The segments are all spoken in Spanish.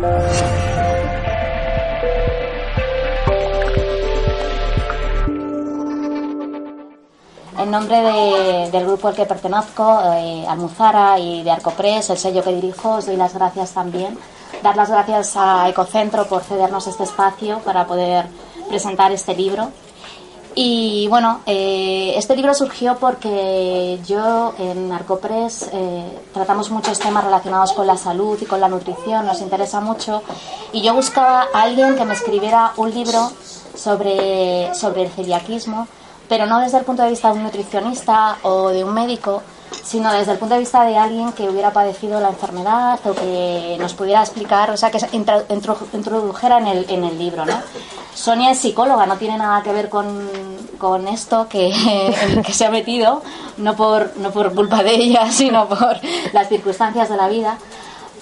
En nombre del grupo al que pertenezco, eh, Almuzara y de Arcopress, el sello que dirijo, os doy las gracias también. Dar las gracias a Ecocentro por cedernos este espacio para poder presentar este libro. Y bueno, eh, este libro surgió porque yo en Arcopress eh, tratamos muchos temas relacionados con la salud y con la nutrición, nos interesa mucho. Y yo buscaba a alguien que me escribiera un libro sobre, sobre el celiaquismo pero no desde el punto de vista de un nutricionista o de un médico, sino desde el punto de vista de alguien que hubiera padecido la enfermedad o que nos pudiera explicar, o sea, que introdujera en el, en el libro, ¿no? Sonia es psicóloga, no tiene nada que ver con, con esto que, que se ha metido, no por, no por culpa de ella, sino por las circunstancias de la vida.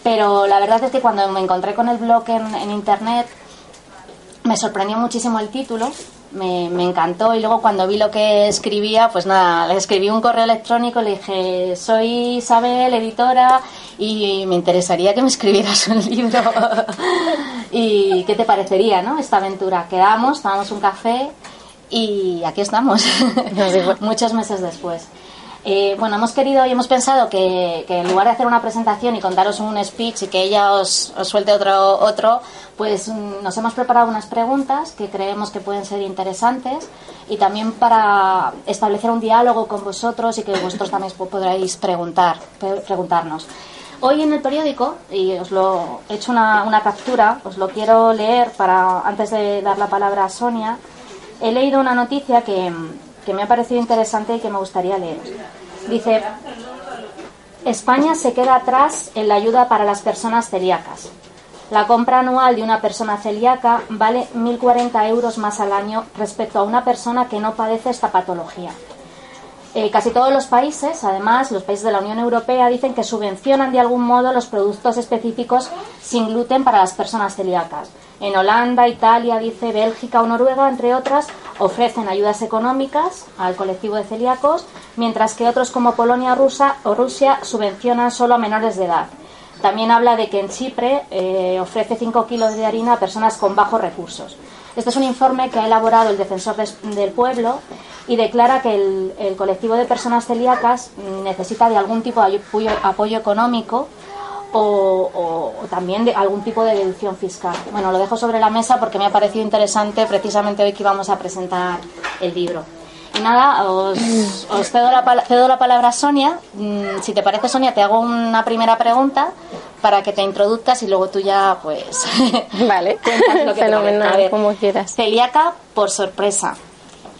Pero la verdad es que cuando me encontré con el blog en, en internet, me sorprendió muchísimo el título me, encantó y luego cuando vi lo que escribía, pues nada, le escribí un correo electrónico, le dije, soy Isabel, editora, y me interesaría que me escribieras un libro. ¿Y qué te parecería, no? Esta aventura. Quedamos, tomamos un café y aquí estamos, muchos meses después. Eh, bueno, hemos querido y hemos pensado que, en lugar de hacer una presentación y contaros un speech y que ella os, suelte otro, otro, pues mm, nos hemos preparado unas preguntas que creemos que pueden ser interesantes y también para establecer un diálogo con vosotros y que vosotros también podréis preguntar, preguntarnos. Hoy en el periódico, y os lo he hecho una, una captura, os lo quiero leer para antes de dar la palabra a Sonia, he leído una noticia que, que me ha parecido interesante y que me gustaría leer. Dice, España se queda atrás en la ayuda para las personas celíacas. La compra anual de una persona celíaca vale 1.040 euros más al año respecto a una persona que no padece esta patología. Eh, casi todos los países, además, los países de la Unión Europea, dicen que subvencionan de algún modo los productos específicos sin gluten para las personas celíacas. En Holanda, Italia, dice Bélgica o Noruega, entre otras, ofrecen ayudas económicas al colectivo de celíacos, mientras que otros como Polonia o Rusia subvencionan solo a menores de edad. También habla de que en Chipre eh, ofrece 5 kilos de harina a personas con bajos recursos. Este es un informe que ha elaborado el Defensor del Pueblo y declara que el, colectivo de personas celíacas necesita de algún tipo de apoyo económico o, también de algún tipo de deducción fiscal. Bueno, lo dejo sobre la mesa porque me ha parecido interesante precisamente hoy que íbamos a presentar el libro. Nada, os, cedo, la, cedo, la, palabra a Sonia. Mm, si te parece, Sonia, te hago una primera pregunta para que te introduzcas y luego tú ya, pues. Vale, lo que Fenomenal, como quieras. Celíaca por sorpresa.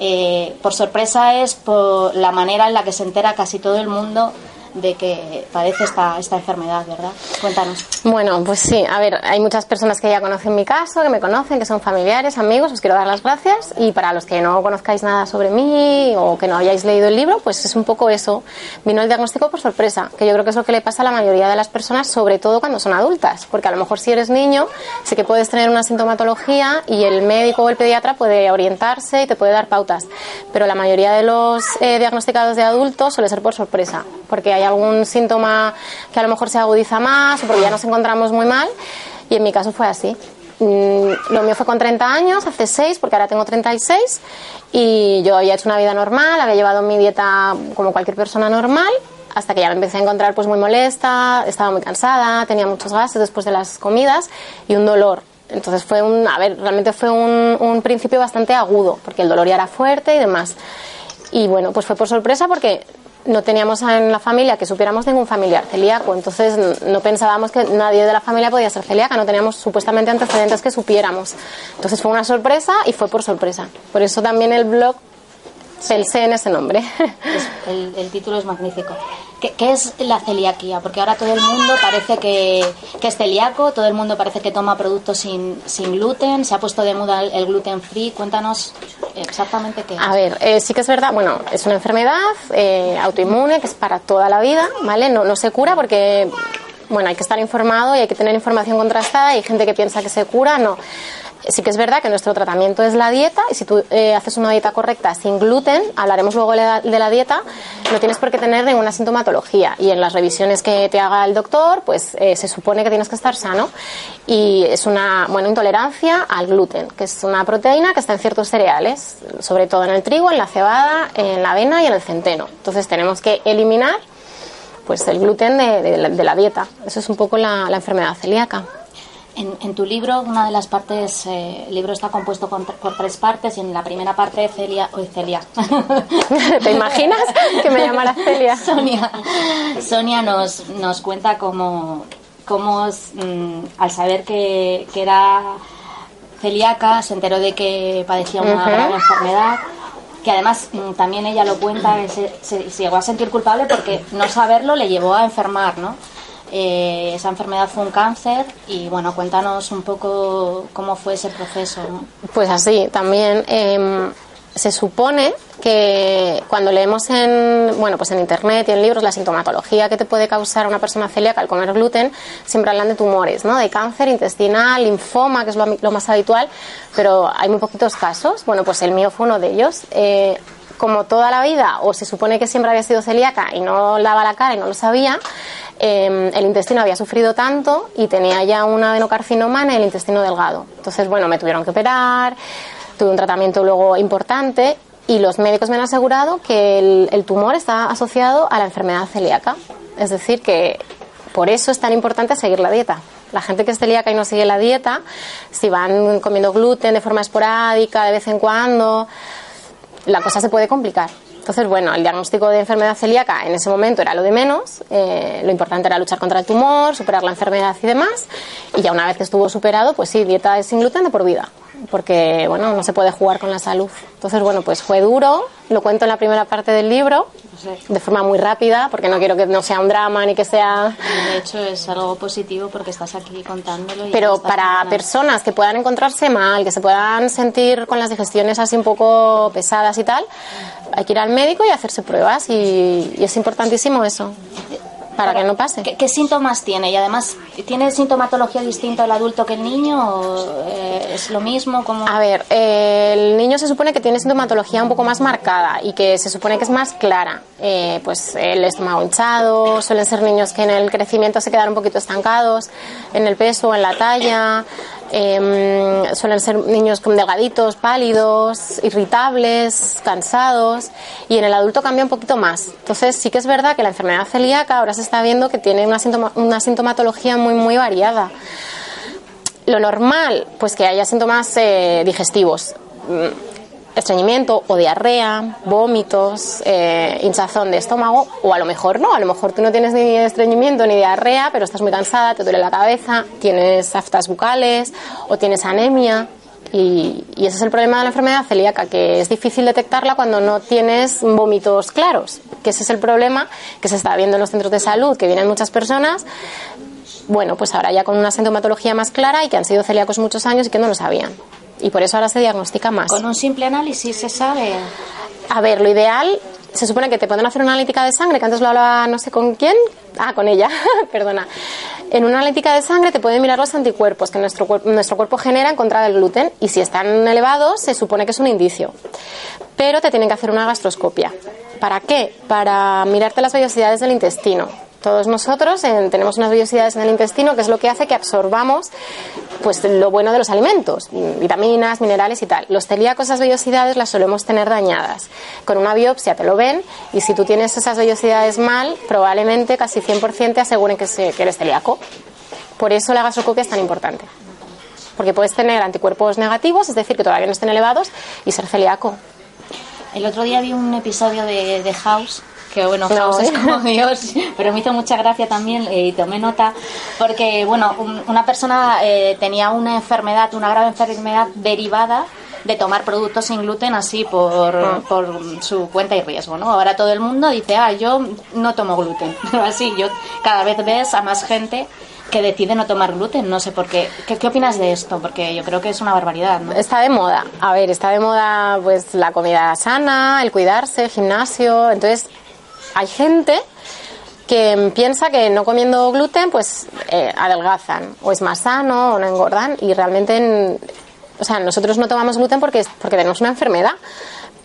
Eh, por sorpresa es por la manera en la que se entera casi todo el mundo de que padece esta, esta enfermedad, ¿verdad? Cuéntanos. Bueno, pues sí, a ver, hay muchas personas que ya conocen mi caso, que me conocen, que son familiares, amigos, os quiero dar las gracias y para los que no conozcáis nada sobre mí o que no hayáis leído el libro, pues es un poco eso. Vino el diagnóstico por sorpresa, que yo creo que es lo que le pasa a la mayoría de las personas, sobre todo cuando son adultas, porque a lo mejor si eres niño, sí que puedes tener una sintomatología y el médico o el pediatra puede orientarse y te puede dar pautas, pero la mayoría de los eh, diagnosticados de adultos suele ser por sorpresa, porque hay algún síntoma que a lo mejor se agudiza más o porque ya nos encontramos muy mal y en mi caso fue así. Mm, lo mío fue con 30 años, hace 6, porque ahora tengo 36, y yo había hecho una vida normal, había llevado mi dieta como cualquier persona normal, hasta que ya me empecé a encontrar pues muy molesta, estaba muy cansada, tenía muchos gases después de las comidas y un dolor. Entonces fue un, a ver, realmente fue un, un principio bastante agudo, porque el dolor ya era fuerte y demás. Y bueno, pues fue por sorpresa porque no teníamos en la familia que supiéramos ningún familiar celíaco, entonces no pensábamos que nadie de la familia podía ser celíaca, no teníamos supuestamente antecedentes que supiéramos. Entonces fue una sorpresa y fue por sorpresa. Por eso también el blog pensé en ese nombre. el, título es magnífico. ¿Qué, es la celiaquía? Porque ahora todo el mundo parece que, es celíaco, todo el mundo parece que toma productos sin, sin gluten, se ha puesto de moda el, gluten free. Cuéntanos exactamente qué es. A ver, eh, sí que es verdad, bueno, es una enfermedad eh, autoinmune que es para toda la vida, ¿vale? No, no se cura porque bueno, hay que estar informado y hay que tener información contrastada. Hay gente que piensa que se cura, no. Sí que es verdad que nuestro tratamiento es la dieta y si tú eh, haces una dieta correcta sin gluten, hablaremos luego de la, dieta, no tienes por qué tener ninguna sintomatología y en las revisiones que te haga el doctor, pues eh, se supone que tienes que estar sano y es una buena intolerancia al gluten, que es una proteína que está en ciertos cereales, sobre todo en el trigo, en la cebada, en la avena y en el centeno. Entonces tenemos que eliminar pues el gluten de, la, dieta. Eso es un poco la enfermedad celíaca. En, tu libro, una de las partes, eh, el libro está compuesto por tres partes y en la primera parte Celia, o Celia. ¿Te imaginas que me llamara Celia? Sonia, Sonia nos, nos cuenta cómo, cómo mm, al saber que, era celíaca se enteró de que padecía una grave enfermedad que además mm, también ella lo cuenta, se, se, llegó a sentir culpable porque no saberlo le llevó a enfermar, ¿no? Eh, esa enfermedad fue un cáncer y bueno, cuéntanos un poco cómo fue ese proceso. Pues así, también em, se supone que cuando leemos en bueno pues en internet y en libros la sintomatología que te puede causar una persona celíaca al comer gluten siempre hablan de tumores no de cáncer intestinal linfoma que es lo, más habitual pero hay muy poquitos casos. Bueno pues el mío fue uno de ellos. Eh, como toda la vida o se supone que siempre había sido celíaca y no lava la cara y no lo sabía Em, el intestino había sufrido tanto y tenía ya una adenocarcinoma en el intestino delgado. Entonces, bueno, me tuvieron que operar, tuve un tratamiento luego importante y los médicos me han asegurado que el, tumor está asociado a la enfermedad celíaca. Es decir, que por eso es tan importante seguir la dieta. La gente que es celíaca y no sigue la dieta, si van comiendo gluten de forma esporádica, de vez en cuando, la cosa se puede complicar. Entonces, bueno, el diagnóstico de enfermedad celíaca en ese momento era lo de menos. Eh, lo importante era luchar contra el tumor, superar la enfermedad y demás. Y ya una vez que estuvo superado, pues sí, dieta sin gluten de por vida porque bueno, no se puede jugar con la salud. Entonces, bueno, pues fue duro, lo cuento en la primera parte del libro, de forma muy rápida, porque no quiero que no sea un drama ni que sea... De hecho, es algo positivo porque estás aquí contándolo. Pero para personas que puedan encontrarse mal, que se puedan sentir con las digestiones así un poco pesadas y tal, hay que ir al médico y hacerse pruebas y es importantísimo eso para que no pase. ¿Qué, síntomas tiene? Y además, ¿tiene sintomatología distinta el adulto que el niño? ¿O eh, es lo mismo? Como... A ver, eh, el niño se supone que tiene sintomatología un poco más marcada y que se supone que es más clara. Eh, pues el estómago hinchado, suelen ser niños que en el crecimiento se quedan un poquito estancados, en el peso, en la talla. Em, suelen ser niños delgaditos, pálidos, irritables, cansados y en el adulto cambia un poquito más. Entonces sí que es verdad que la enfermedad celíaca ahora se está viendo que tiene una, una sintomatología muy muy variada. Lo normal, pues que haya síntomas eh, digestivos estreñimiento o diarrea, vómitos, eh, hinchazón de estómago, o a lo mejor no, a lo mejor tú no tienes ni estreñimiento ni diarrea, pero estás muy cansada, te duele la cabeza, tienes aftas bucales o tienes anemia. Y, ese es el problema de la enfermedad celíaca, que es difícil detectarla cuando no tienes vómitos claros, que ese es el problema que se está viendo en los centros de salud, que vienen muchas personas, bueno, pues ahora ya con una sintomatología más clara y que han sido celíacos muchos años y que no lo sabían y por eso ahora se diagnostica más. ¿Con un simple análisis se sabe? A ver, lo ideal, se supone que te pueden hacer una analítica de sangre, que antes lo hablaba no sé con quién, ah, con ella, perdona. En una analítica de sangre te pueden mirar los anticuerpos que nuestro, nuestro cuerpo genera en contra del gluten y si están elevados se supone que es un indicio. Pero te tienen que hacer una gastroscopia. ¿Para qué? Para mirarte las vellosidades del intestino todos nosotros tenemos unas vellosidades en el intestino que es lo que hace que absorbamos pues lo bueno de los alimentos, vitaminas, minerales y tal. Los celíacos esas vellosidades las solemos tener dañadas. Con una biopsia te lo ven y si tú tienes esas vellosidades mal, probablemente casi 100% te aseguren que, que eres celíaco. Por eso la gastroscopia es tan importante. Porque puedes tener anticuerpos negativos, es decir, que todavía no estén elevados, y ser celíaco. El otro día vi un episodio de, de House que bueno, House es como Dios, pero me hizo mucha gracia también eh, y tomé nota porque, bueno, una persona eh, tenía una enfermedad, una grave enfermedad derivada de tomar productos sin gluten así por, ah. por su cuenta y riesgo, ¿no? Ahora todo el mundo dice, ah, yo no tomo gluten, pero así yo cada vez ves a más gente que decide no tomar gluten. No sé por qué. qué. ¿Qué, opinas de esto? Porque yo creo que es una barbaridad. ¿no? Está de moda. A ver, está de moda pues la comida sana, el cuidarse, el gimnasio. Entonces, hay gente que piensa que no comiendo gluten pues eh, adelgazan o es más sano o no engordan y realmente O sea, nosotros no tomamos gluten porque, porque tenemos una enfermedad,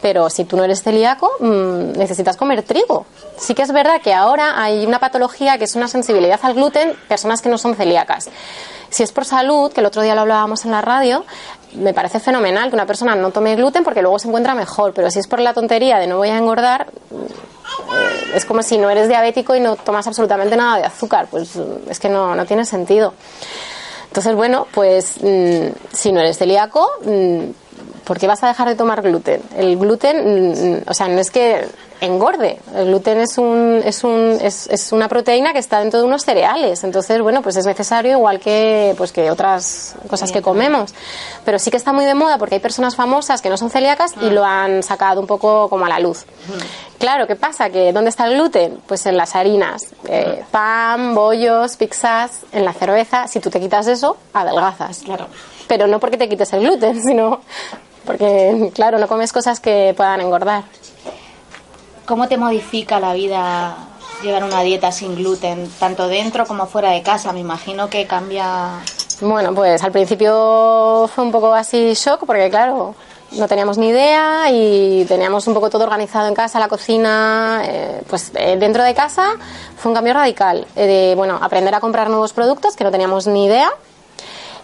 pero si tú no eres celíaco, mm, necesitas comer trigo. Sí que es verdad que ahora hay una patología que es una sensibilidad al gluten, personas que no son celíacas. Si es por salud, que el otro día lo hablábamos en la radio, me parece fenomenal que una persona no tome gluten porque luego se encuentra mejor, pero si es por la tontería de no voy a engordar, eh, es como si no eres diabético y no tomas absolutamente nada de azúcar, pues es que no, no tiene sentido. Entonces, bueno, pues mm, si no eres celíaco, mm, ¿por qué vas a dejar de tomar gluten? El gluten, mm, o sea, no es que engorde. El gluten es, un, es, un, es, es, una proteína que está dentro de unos cereales. Entonces, bueno, pues es necesario igual que, pues que otras cosas que comemos. Pero sí que está muy de moda porque hay personas famosas que no son celíacas y lo han sacado un poco como a la luz. Claro, ¿qué pasa? que ¿Dónde está el gluten? Pues en las harinas. Eh, pan, bollos, pizzas, en la cerveza. Si tú te quitas eso, adelgazas. Claro. Pero no porque te quites el gluten, sino porque, claro, no comes cosas que puedan engordar. ¿Cómo te modifica la vida llevar una dieta sin gluten, tanto dentro como fuera de casa? Me imagino que cambia. Bueno, pues al principio fue un poco así shock, porque claro, no teníamos ni idea y teníamos un poco todo organizado en casa, la cocina, eh, pues eh, dentro de casa fue un cambio radical eh, de, bueno, aprender a comprar nuevos productos que no teníamos ni idea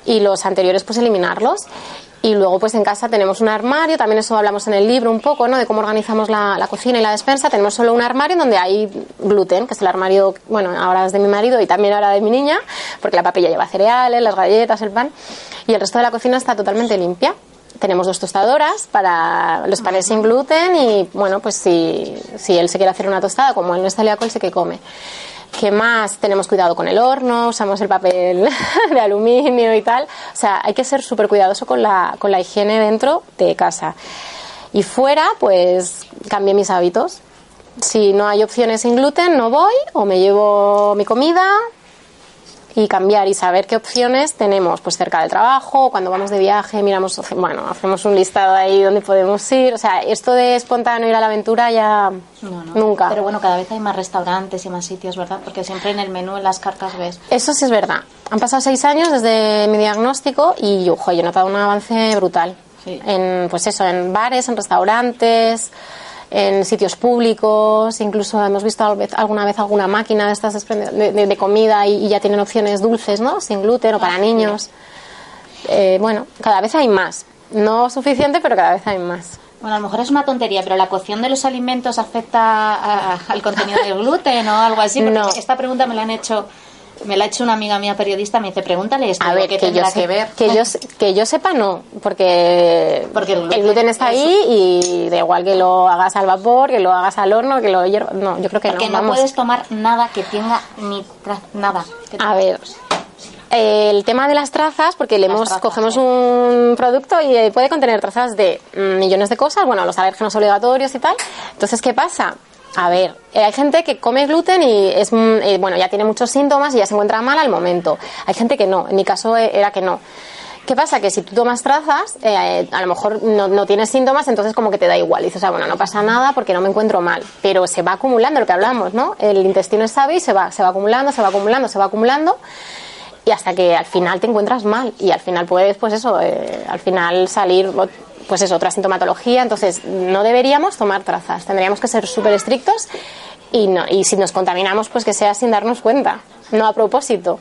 y los anteriores pues eliminarlos y luego, pues en casa tenemos un armario, también eso hablamos en el libro un poco, ¿no? De cómo organizamos la, cocina y la despensa. Tenemos solo un armario donde hay gluten, que es el armario, bueno, ahora es de mi marido y también ahora de mi niña, porque la papilla lleva cereales, las galletas, el pan. Y el resto de la cocina está totalmente limpia. Tenemos dos tostadoras para los panes sin gluten y, bueno, pues si, si él se quiere hacer una tostada, como él no es celíaco, él sí que come. ¿Qué más? Tenemos cuidado con el horno, usamos el papel de aluminio y tal. O sea, hay que ser súper cuidadoso con la, con la higiene dentro de casa. Y fuera, pues cambié mis hábitos. Si no hay opciones sin gluten, no voy o me llevo mi comida, y cambiar y saber qué opciones tenemos pues cerca del trabajo, cuando vamos de viaje, miramos, bueno, hacemos un listado ahí donde podemos ir, o sea, esto de espontáneo ir a la aventura ya nunca. Pero bueno, cada vez hay más restaurantes y más sitios, ¿verdad? Porque siempre en el menú, en las cartas ves. Eso sí es verdad. Han pasado seis años desde mi diagnóstico y, ojo, yo he notado un avance brutal. En, pues eso, en bares, en restaurantes, en sitios públicos, incluso hemos visto alguna vez alguna máquina de estas de, comida y, ya tienen opciones dulces, ¿no? Sin gluten o para ah, niños. Eh, bueno, cada vez hay más. No suficiente, pero cada vez hay más. Bueno, a lo mejor es una tontería, pero la cocción de los alimentos afecta al contenido del gluten o algo así. no. Esta pregunta me la han hecho me la ha hecho una amiga mía periodista, me dice, pregúntale esto. A ver, que, yo, que, ver? que, yo, que yo sepa no, porque, porque el, gluten, está ahí y da igual que lo hagas al vapor, que lo hagas al horno, que lo hierva. No, yo creo que porque no. no puedes tomar nada que tenga ni nada. A ver, el tema de las trazas, porque le hemos, cogemos un producto y puede contener trazas de millones de cosas, bueno, los alérgenos obligatorios y tal. Entonces, ¿qué pasa? A ver, eh, hay gente que come gluten y es mm, eh, bueno ya tiene muchos síntomas y ya se encuentra mal al momento. Hay gente que no. En mi caso eh, era que no. ¿Qué pasa? Que si tú tomas trazas, a lo mejor no, no, tienes síntomas, entonces como que te da igual. dices, ah, bueno, no pasa nada porque no me encuentro mal. Pero se va acumulando lo que hablamos, ¿no? El intestino es sabio y se va, se va acumulando, se va acumulando, se va acumulando. Y hasta que al final te encuentras mal. Y al final puedes, pues eso, al final salir pues es otra sintomatología, entonces no deberíamos tomar trazas, tendríamos que ser súper estrictos y, no, y si nos contaminamos, pues que sea sin darnos cuenta, no a propósito.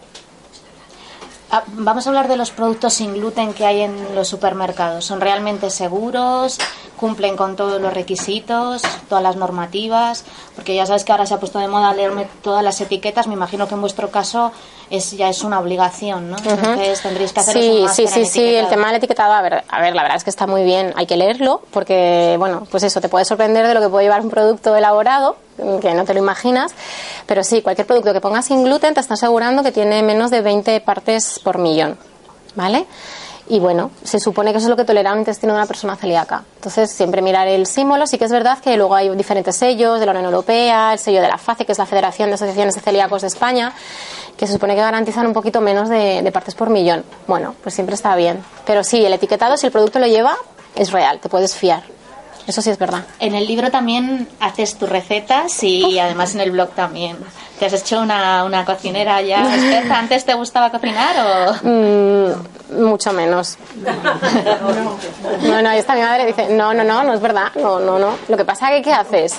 Ah, vamos a hablar de los productos sin gluten que hay en los supermercados. ¿Son realmente seguros? ¿Cumplen con todos los requisitos, todas las normativas? Porque ya sabes que ahora se ha puesto de moda leerme todas las etiquetas. Me imagino que en vuestro caso es ya es una obligación, ¿no? Entonces tendréis que hacer Sí, sí, sí, sí. El tema del etiquetado, a ver, a ver, la verdad es que está muy bien. Hay que leerlo porque, bueno, pues eso te puede sorprender de lo que puede llevar un producto elaborado que no te lo imaginas. Pero sí, cualquier producto que pongas sin gluten te está asegurando que tiene menos de 20 partes por millón. ¿Vale? Y bueno, se supone que eso es lo que tolera un intestino de una persona celíaca. Entonces, siempre mirar el símbolo. Sí que es verdad que luego hay diferentes sellos de la Unión Europea, el sello de la FACE, que es la Federación de Asociaciones de Celíacos de España, que se supone que garantizan un poquito menos de, de partes por millón. Bueno, pues siempre está bien. Pero sí, el etiquetado, si el producto lo lleva, es real, te puedes fiar. Eso sí es verdad. En el libro también haces tus recetas y además en el blog también. ¿Te has hecho una, una cocinera ya experta? ¿Antes te gustaba cocinar o...? Mm, mucho menos. No, no, esta mi madre dice, no, no, no, no es verdad, no, no, no. Lo que pasa es que, ¿qué haces?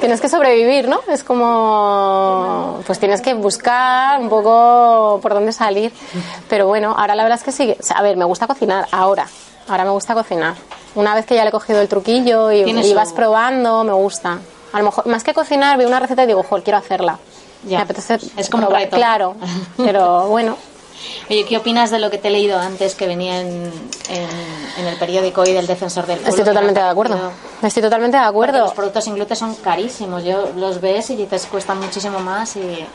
Tienes que sobrevivir, ¿no? Es como, pues tienes que buscar un poco por dónde salir. Pero bueno, ahora la verdad es que sí, a ver, me gusta cocinar, ahora, ahora me gusta cocinar. Una vez que ya le he cogido el truquillo y, y vas probando, me gusta. A lo mejor, más que cocinar, veo una receta y digo, joder, quiero hacerla. Ya. Me apetece Es como un probar. reto. Claro, pero bueno. Oye, ¿qué opinas de lo que te he leído antes que venía en, en, en el periódico y del Defensor del Pueblo? Estoy totalmente me de acuerdo. Estoy totalmente de Porque acuerdo. los productos sin gluten son carísimos. Yo los ves y dices cuestan muchísimo más y...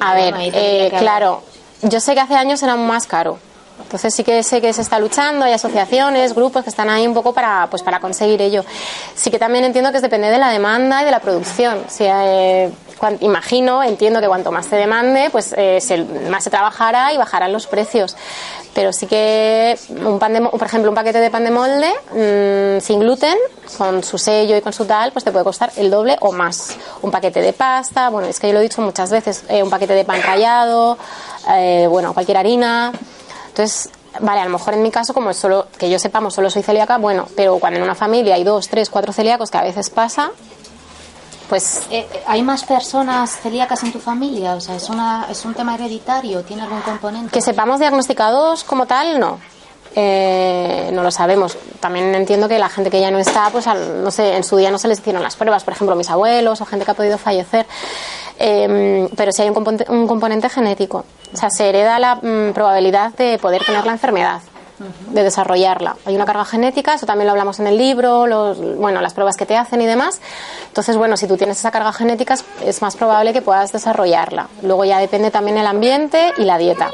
A y ver, bueno, eh, claro, yo sé que hace años era más caro. Entonces sí que sé que se está luchando, hay asociaciones, grupos que están ahí un poco para, pues, para conseguir ello. Sí que también entiendo que es depende de la demanda y de la producción. Eh, imagino, entiendo que cuanto más se demande, pues eh, más se trabajará y bajarán los precios. Pero sí que un pan de, por ejemplo, un paquete de pan de molde mm, sin gluten, con su sello y con su tal, pues te puede costar el doble o más. Un paquete de pasta, bueno, es que yo lo he dicho muchas veces, eh, un paquete de pan rallado, eh, bueno, cualquier harina. Entonces, vale, a lo mejor en mi caso, como es solo, que yo sepamos, solo soy celíaca, bueno, pero cuando en una familia hay dos, tres, cuatro celíacos, que a veces pasa, pues Eh, eh, ¿Hay más personas celíacas en tu familia? O sea, ¿es, una, ¿es un tema hereditario? ¿Tiene algún componente? que sepamos diagnosticados como tal, no. Eh, no lo sabemos. También entiendo que la gente que ya no está, pues al- no sé, en su día no se les hicieron las pruebas, por ejemplo, mis abuelos o gente que ha podido fallecer. Eh, pero sí hay un componente, un componente genético. O sea, se hereda la mm, probabilidad de poder tener la enfermedad, de desarrollarla. Hay una carga genética, eso también lo hablamos en el libro, los, bueno, las pruebas que te hacen y demás. Entonces, bueno, si tú tienes esa carga genética, es- más probable que puedas desarrollarla. Luego ya depende también el ambiente y la dieta.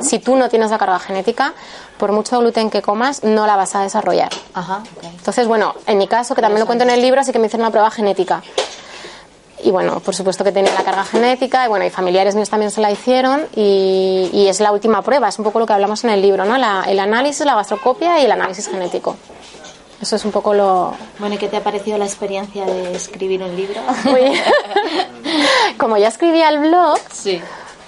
Si tú no tienes la carga genética, por mucho gluten que comas, no la vas a desarrollar. Ajá. Entonces, bueno, en mi caso, que también lo cuento en el libro, sí que me hicieron una prueba genética. Y bueno, por supuesto que tenía la carga genética, y bueno, y familiares míos también se la hicieron, y, y es la última prueba, es un poco lo que hablamos en el libro, ¿no? La- el análisis, la gastrocopia y el análisis genético. Eso es un poco lo... Bueno, ¿y qué te ha parecido la experiencia de escribir un libro? Muy- Como ya escribía el blog, sí.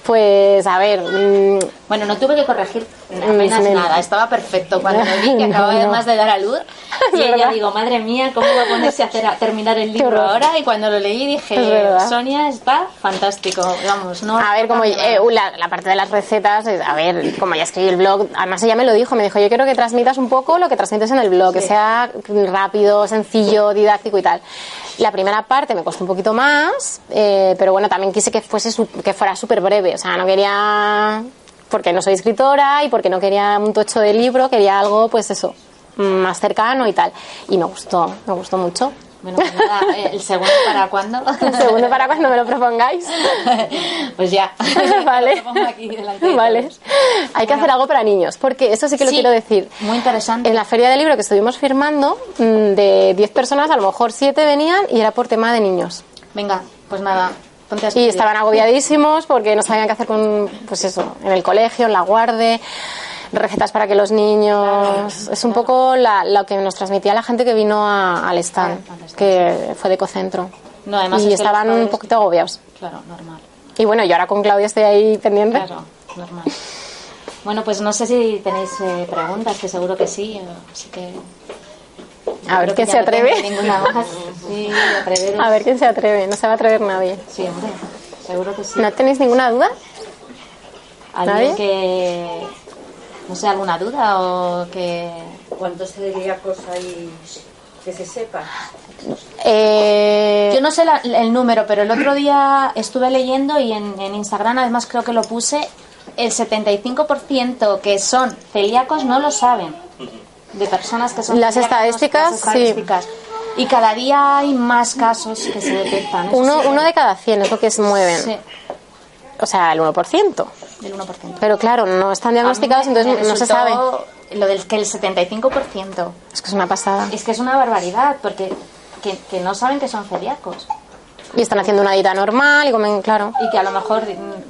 pues a ver, mm, Bueno, no tuve que corregir apenas men- nada, estaba perfecto. Cuando me vi que acababa no. además de dar a luz, y Es ella digo, madre mía, ¿cómo va a ponerse a, hacer, a terminar el libro ahora? Y cuando lo leí Es dije, verdad. Sonia está fantástico, vamos, no... A ver, como eh, la, la parte de las recetas, eh, a ver, como ya escribí el blog, además ella me lo dijo, me dijo, yo quiero que transmitas un poco lo que transmites en el blog, que sea rápido, sencillo, didáctico y tal. La primera parte me costó un poquito más, eh, pero bueno, también quise que fuese que fuera súper breve, o sea, no quería porque no soy escritora y porque no quería un tocho de libro, quería algo, pues eso, más cercano y tal. Y me gustó, me gustó mucho. Bueno, pues nada, eh, ¿el segundo para cuándo? El segundo para cuando me lo propongáis. pues ya. vale. Lo pongo aquí delante de Vale. todos. Hay que hacer algo para niños, porque eso sí que lo Sí, quiero decir. Muy interesante. En la feria del libro que estuvimos firmando, mm, de 10 personas, a lo mejor 7 venían y era por tema de niños. Venga, pues nada, Y estaban agobiadísimos porque no sabían qué hacer con, pues eso, en el colegio, en la guarde, recetas para que los niños. es un poco la- lo que nos transmitía la gente que vino a- al stand, Claro, que fue de Ecocentro. No, además y es estaban un poquito agobiados. Claro, normal. Y bueno, yo ahora con Claudia estoy ahí pendiente. Claro, normal. Bueno, pues no sé si tenéis eh, preguntas, que seguro que sí, así que... A ver quién se no atreve. Sí. A ver quién se atreve, no se va a atrever nadie. Sí, hombre, seguro que sí. ¿No tenéis ninguna duda? ¿Alguien nadie? que... No sé, alguna duda o que... ¿Cuántos celíacos hay que se sepa? Eh, Yo no sé la- el número, pero el otro día estuve leyendo y en, en Instagram además creo que lo puse, el 75% que son celíacos no lo saben. De personas que son Las estadísticas, las estadísticas. Y cada día hay más casos que se detectan. Uno, sí, uno de cada 100 es lo que se mueven. Sí, O sea, el 1%. del 1%. Pero claro, no están diagnosticados, entonces no se sabe. Lo del que el 75%. Es que es una pasada. Es que es una barbaridad, porque que, que no saben que son celíacos. Y están haciendo una dieta normal y comen, claro. y que a lo mejor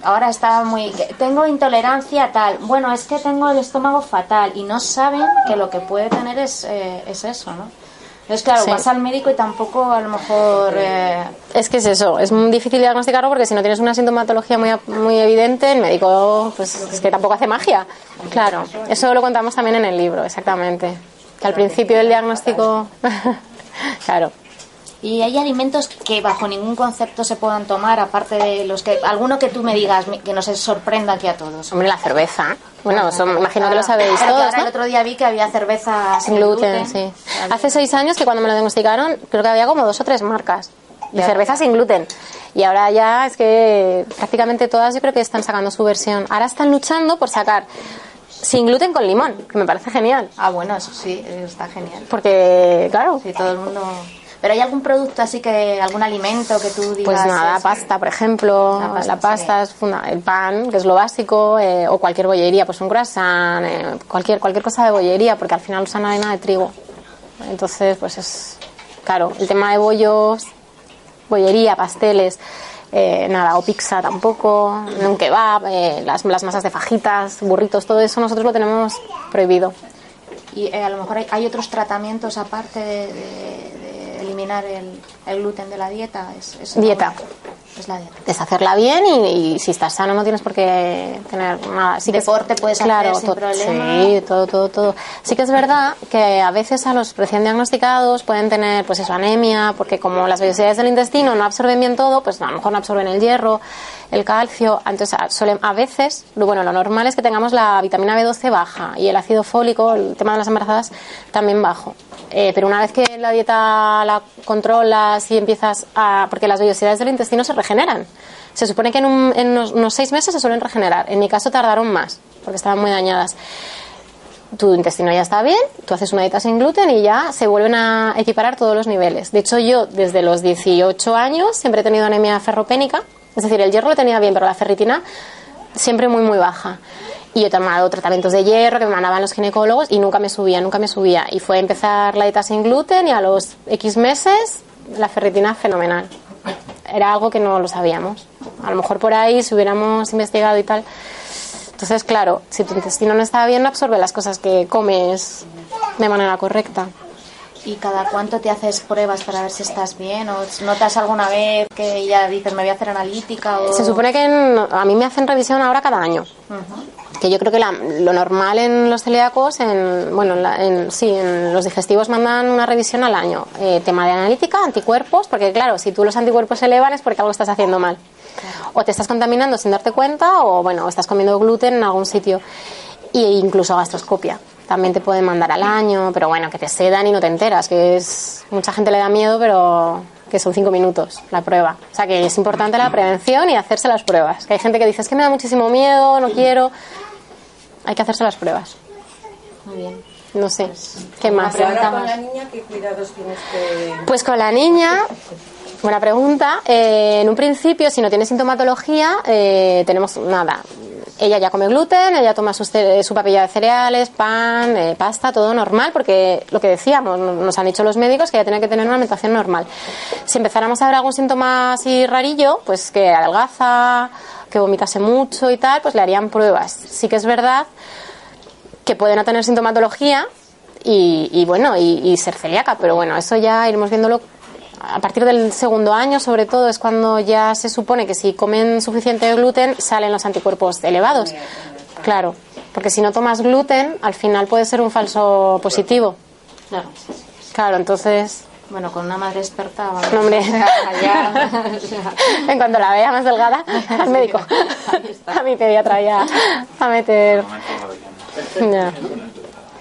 ahora está muy tengo intolerancia tal bueno es que tengo el estómago fatal y no saben que lo que puede tener es, eh, es eso no Entonces, claro, Sí. vas al médico y tampoco a lo mejor... eh, Es que es eso, es muy difícil diagnosticarlo porque si no tienes una sintomatología muy, muy evidente, el médico pues es que tampoco hace magia. Claro, eso lo contamos también en el libro, exactamente. Que al principio del diagnóstico... claro. Y hay alimentos que bajo ningún concepto se puedan tomar, aparte de los que... Alguno que tú me digas que nos sorprenda aquí a todos. Hombre, la cerveza. Bueno, imagino que lo sabéis Pero todos, ¿no? El otro día vi que había cerveza Sin gluten, sí. Hace seis años que cuando me lo diagnosticaron, creo que había como dos o tres marcas de cerveza sin gluten. Y ahora ya es que prácticamente todas yo creo que están sacando su versión. Ahora están luchando por sacar sin gluten con limón, que me parece genial. Ah, bueno, eso sí, está genial. Porque, claro, Sí, todo el mundo... ¿Pero hay algún producto así que... algún alimento que tú digas... pues nada, es- pasta, por ejemplo, La la pasta, es funda- el pan, que es lo básico, eh, o cualquier bollería, pues un croissant, eh, cualquier, cualquier cosa de bollería, porque al final usan harina de trigo. Entonces, pues es, claro, el tema de bollos, bollería, pasteles, eh, nada, o pizza tampoco, un kebab, eh, las, las masas de fajitas, burritos, todo eso nosotros lo tenemos prohibido. Y eh, a lo mejor hay, hay otros tratamientos aparte de eliminar el, el gluten de la dieta. Es, es Dieta. Es la dieta. deshacerla bien y, y si estás sano no tienes por qué tener nada. Sí que Deporte puedes hacer sin problema. Sí, todo, todo, todo. Sí que es verdad que a veces a los recién diagnosticados pueden tener pues eso, anemia, porque como las vellosidades del intestino no absorben bien todo, pues a lo mejor no absorben el hierro, el calcio. Entonces a, veces, bueno, lo normal es que tengamos la vitamina B12 baja y el ácido fólico, el tema de las embarazadas, también bajo. Eh, pero una vez que la dieta la controlas y empiezas a... porque las vellosidades del intestino se regeneran. Se supone que en, un- unos, unos seis meses se suelen regenerar. En mi caso tardaron más, porque estaban muy dañadas. Tu intestino ya está bien, tú haces una dieta sin gluten y ya se vuelven a equiparar todos los niveles. De hecho, yo desde los 18 años siempre he tenido anemia ferropénica, es decir, el hierro lo tenía bien, pero la ferritina siempre muy, muy baja. Y yo he tomado tratamientos de hierro que me mandaban los ginecólogos y nunca me subía, nunca me subía. Y fue empezar la dieta sin gluten y a los X meses la ferritina fenomenal. Era algo que no lo sabíamos. A lo mejor por ahí, si hubiéramos investigado y tal. Entonces, claro, si tu intestino no está bien, no absorbe las cosas que comes de manera correcta. ¿Y cada cuánto te haces pruebas para ver si estás bien? ¿O notas alguna vez que ya dices me voy a hacer analítica? O... Se supone que en- a mí me hacen revisión ahora cada año. Que yo creo que la- lo normal en los celíacos, en, bueno, en, la- en- sí, en los digestivos mandan una revisión al año. Eh, tema de analítica, anticuerpos, porque claro, si tú los anticuerpos se elevan es porque algo estás haciendo mal. O te estás contaminando sin darte cuenta, o bueno, estás comiendo gluten en algún sitio. E incluso gastroscopia. También te pueden mandar al año, pero bueno, que te sedan y no te enteras, que es. Mucha gente le da miedo, pero que son cinco minutos la prueba. O sea que es importante la prevención y hacerse las pruebas. Que hay gente que dice, es que me da muchísimo miedo, no quiero. Hay que hacerse las pruebas. Muy bien. No sé. ¿Qué Y más? ahora con la niña, ¿qué cuidados tienes que...? Pues con la niña, buena pregunta. Eh, en un principio, si no tiene sintomatología, eh, tenemos nada. Ella ya come gluten, ella toma ce- su papilla de cereales, pan, eh, pasta, todo normal, porque lo que decíamos, no- nos han dicho los médicos que ella tiene que tener una alimentación normal. Si empezáramos a ver algún síntoma así rarillo, pues que adelgaza, que vomitase mucho y tal, pues le harían pruebas. Sí que es verdad que puede no tener sintomatología y, y bueno, y, y ser celíaca, pero bueno, eso ya iremos viéndolo a partir del segundo año, sobre todo, es cuando ya se supone que si comen suficiente gluten salen los anticuerpos elevados. Claro, porque si no tomas gluten, al final puede ser un falso positivo. Claro. Claro, entonces, Bueno, con una madre experta... vamos. No, hombre. En cuanto la vea más delgada, al médico, a mi pediatra ya, a meter Ya.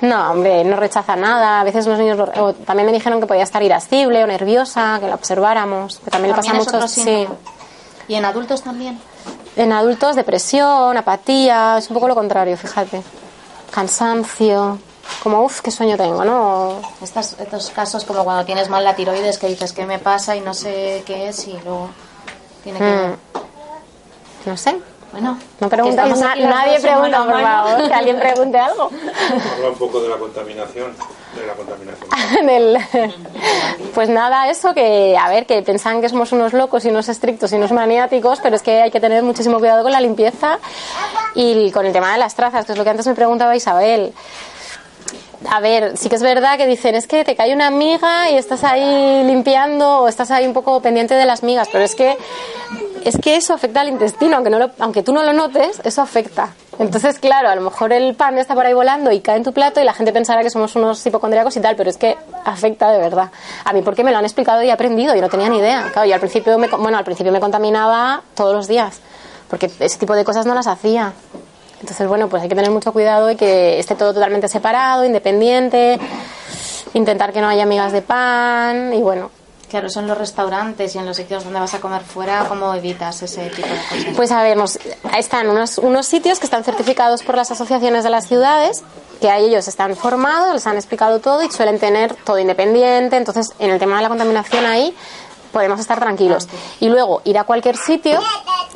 No, hombre, no rechaza nada. A veces los niños lo- o también me dijeron que podía estar irascible o nerviosa, que la observáramos, que también, le pasa mucho. Sí. ¿Y en adultos también? En adultos, depresión, apatía, es un poco lo contrario, fíjate. Cansancio, como uff, qué sueño tengo, ¿no? Estas, estos casos como cuando tienes mal la tiroides que dices qué me pasa y no sé qué es y luego tiene que... Mm. No sé. Bueno, No preguntáis, na- nadie pregunta, por favor, que alguien pregunte algo. Habla un poco de la contaminación, de la contaminación. Del- pues nada, eso que, a ver, que pensan que somos unos locos y unos estrictos y unos maniáticos, pero es que hay que tener muchísimo cuidado con la limpieza y con el tema de las trazas, que es lo que antes me preguntaba Isabel. A ver, sí que es verdad que dicen, es que te cae una miga y estás ahí limpiando o estás ahí un poco pendiente de las migas, pero es que es que eso afecta al intestino, aunque, no lo- aunque tú no lo notes, eso afecta. Entonces, claro, a lo mejor el pan está por ahí volando y cae en tu plato y la gente pensará que somos unos hipocondríacos y tal, pero es que afecta de verdad. A mí porque me lo han explicado y he aprendido, yo no tenía ni idea. Claro, yo al principio me, bueno, al principio me contaminaba todos los días, porque ese tipo de cosas no las hacía. Entonces, bueno, pues hay que tener mucho cuidado y que esté todo totalmente separado, independiente, intentar que no haya migas de pan y bueno, Claro, son los restaurantes y en los sitios donde vas a comer fuera, ¿cómo evitas ese tipo de cosas? Pues a ver, nos- están unos, unos sitios que están certificados por las asociaciones de las ciudades, que a ellos están formados, les han explicado todo y suelen tener todo independiente. Entonces, en el tema de la contaminación ahí podemos estar tranquilos. Y luego, ir a cualquier sitio,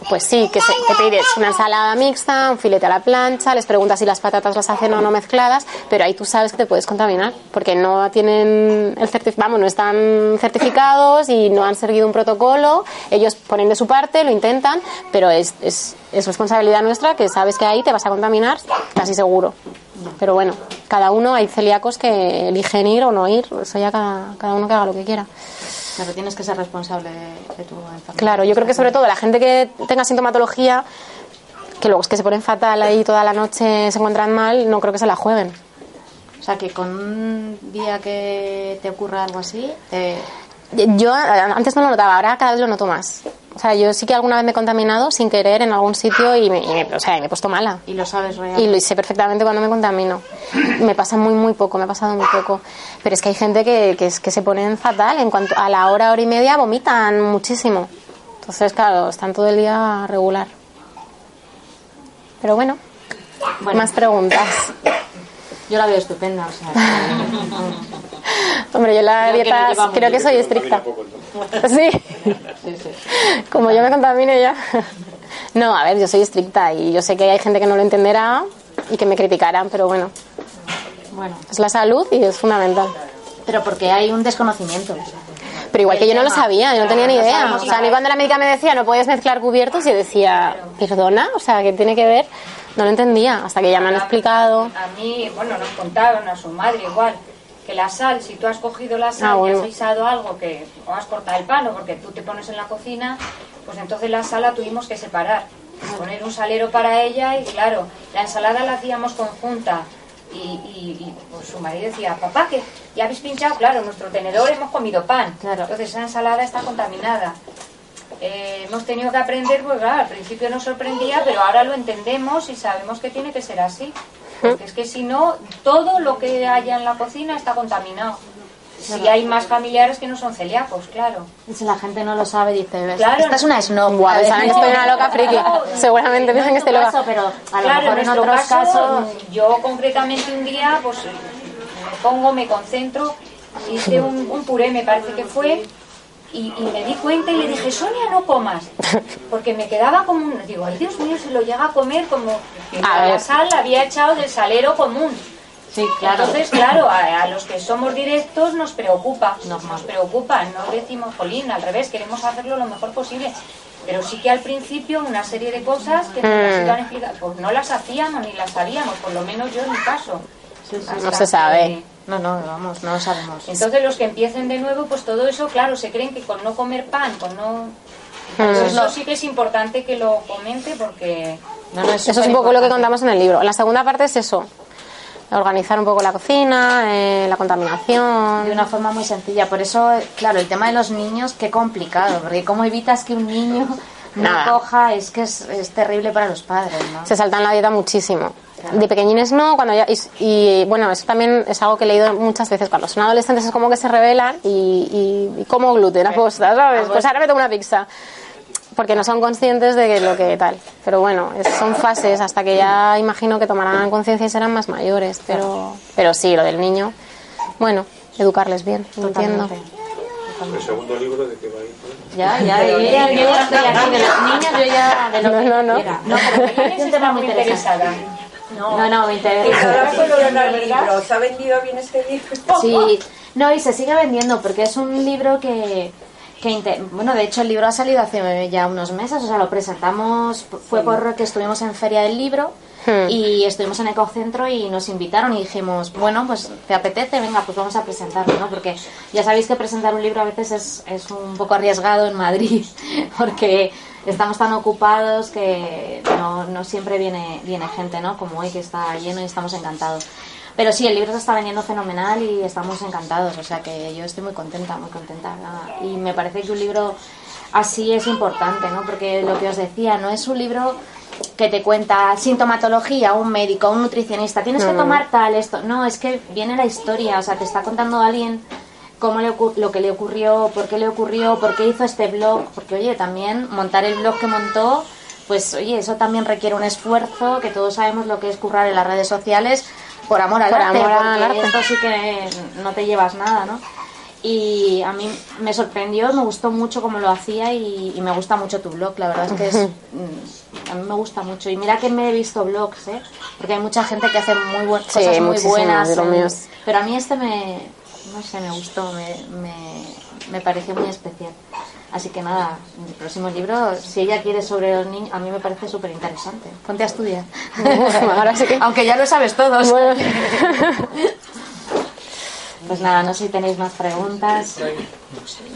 pues sí, que, se, que pides una ensalada mixta, un filete a la plancha, les preguntas si las patatas las hacen o no mezcladas, pero ahí tú sabes que te puedes contaminar, porque no tienen el certif- vamos, no están certificados y no han seguido un protocolo, ellos ponen de su parte, lo intentan, pero es, es, es responsabilidad nuestra que sabes que ahí te vas a contaminar casi seguro. Pero bueno, cada uno, hay celíacos que eligen ir o no ir, eso ya cada, cada uno que haga lo que quiera. Claro, tienes que ser responsable de, de tu enfermedad. Claro, yo creo que sobre todo la gente que tenga sintomatología, que luego es que se ponen fatal ahí toda la noche, se encuentran mal, no creo que se la jueguen. O sea, que con un día que te ocurra algo así, te... Yo eh, antes no lo notaba, ahora cada vez lo noto más. O sea, yo sí que alguna vez me he contaminado sin querer en algún sitio y me, y me- o sea, me he puesto mala. y lo sabes real. Y lo sé perfectamente cuando me contamino. Me pasa muy, muy poco, me ha pasado muy poco. Pero es que hay gente que, que se ponen fatal. En cuanto a la hora, hora y media, vomitan muchísimo. Entonces, claro, están todo el día regular. Pero bueno, Bueno. más preguntas. Yo la veo estupenda, o sea... Hombre, yo la Creo que dieta llevamos creo que soy estricta. poco. Sí. Sí, sí. Como yo me contamine ya. No, a ver, yo soy estricta y yo sé que hay gente que no lo entenderá y que me criticarán, pero bueno, Bueno, es la salud y es fundamental. pero porque hay un desconocimiento. Pero igual que yo no lo sabía, yo no tenía ni idea. O sea, a mí cuando la médica me decía no puedes mezclar cubiertos, yo decía, perdona, o sea, ¿qué tiene que ver? No lo entendía, hasta que ya me han explicado. A mí, bueno, nos contaron a su madre igual, que la sal, si tú has cogido la sal Ah, y bueno. has guisado algo que, o has cortado el pan, o porque tú te pones en la cocina, pues entonces la sal la tuvimos que separar. Poner un salero para ella y claro, la ensalada la hacíamos conjunta. Y, y- y, pues su marido decía, papá, que ya habéis pinchado, claro, nuestro tenedor hemos comido pan. Claro. Entonces esa ensalada está contaminada. Eh, hemos tenido que aprender, pues claro, al principio nos sorprendía, pero ahora lo entendemos y sabemos que tiene que ser así. Porque es que si no, todo lo que haya en la cocina está contaminado. Si hay más familiares que no son celíacos, claro. Y si la gente no lo sabe, dice, ¿ves? Claro. esta es una snob. Saben que estoy una loca friki. Seguramente no piensan en que estoy loca. caso, pero a lo claro, mejor en, nuestro otros caso, casos... yo concretamente un día, pues me pongo, me concentro, hice un, un puré, me parece que fue, y, y me di cuenta y le dije, Sonia, no comas, porque me quedaba como un, digo, ay Dios mío, se lo llega a comer como que A la sal la había echado del salero común. Sí, claro. Entonces, claro, a, a los que somos directos nos preocupa, nos, nos preocupa, no decimos, jolín, al revés, queremos hacerlo lo mejor posible. Pero sí que al principio una serie de cosas que nos Mm. iban a explicar, pues no las hacíamos ni las sabíamos, por lo menos yo en mi caso. No se que- sabe. No, no, vamos, no lo sabemos. Entonces los que empiecen de nuevo, pues todo eso, claro, se creen que con no comer pan, con no... Mm. Eso sí que es importante que lo comente porque... No, no, Eso es un poco lo que contamos en el libro. En la segunda parte es eso. Organizar un poco la cocina, eh, la contaminación. de una forma muy sencilla. Por eso, claro, el tema de los niños, qué complicado, porque cómo evitas que un niño no Nada. coja, es que es, es terrible para los padres, ¿no? Se saltan la dieta muchísimo. De pequeñines no, cuando ya. Y, y, bueno, eso también es algo que he leído muchas veces. Cuando son adolescentes es como que se rebelan y, y, y como gluten aposta, ¿sabes? Pues ahora me tomo una pizza. Porque no son conscientes de que lo que tal. Pero bueno, es- son fases hasta que ya imagino que tomarán conciencia y serán más mayores. Pero, pero sí, lo del niño. Bueno, educarles bien, entiendo. ¿El segundo libro de qué va a ir? Ya, ya, yo ya, yo ya estoy aquí de los niños, yo ya de lo No, no, no. No, pero es un tema muy interesante. No, no, me interesa. libro. ¿Se ha vendido bien este libro? Sí, no, y se sigue vendiendo porque es un libro que, bueno, de hecho el libro ha salido hace ya unos meses, o sea, lo presentamos, fue por que estuvimos en Feria del Libro Hmm. y estuvimos en Ecocentro y nos invitaron y dijimos, bueno, pues te apetece, venga, pues vamos a presentarlo, ¿no? Porque ya sabéis que presentar un libro a veces es, es un poco arriesgado en Madrid, porque estamos tan ocupados que no, no siempre viene, viene gente, ¿no? Como hoy que está lleno y estamos encantados. Pero sí, el libro se está vendiendo fenomenal y estamos encantados, o sea que yo estoy muy contenta, muy contenta. nada. Y me parece que un libro así es importante, ¿no? Porque lo que os decía, no es un libro que te cuenta sintomatología, un médico, un nutricionista, tienes que tomar tal, esto. No, es que viene la historia, o sea, te está contando alguien cómo le lo que le ocurrió, por qué le ocurrió, por qué hizo este blog, porque oye, también montar el blog que montó, pues oye, eso también requiere un esfuerzo, que todos sabemos lo que es currar en las redes sociales por amor al Por arte, amor al porque arte. esto sí que no te llevas nada, ¿no? Y a mí me sorprendió, me gustó mucho cómo lo hacía y, y me gusta mucho tu blog, la verdad es que es, mm, a mí me gusta mucho. Y mira que me he visto blogs, ¿eh? Porque hay mucha gente que hace muy buen, Sí, cosas muy buenas. en- Pero a mí este me, no sé, me gustó, me, me, me pareció muy especial. Así que nada, el próximo libro, si ella quiere sobre los niños, a mí me parece súper interesante. Ponte a estudiar. Ahora sí que- Aunque ya lo sabes todos. Bueno. Pues nada, no sé si tenéis más preguntas.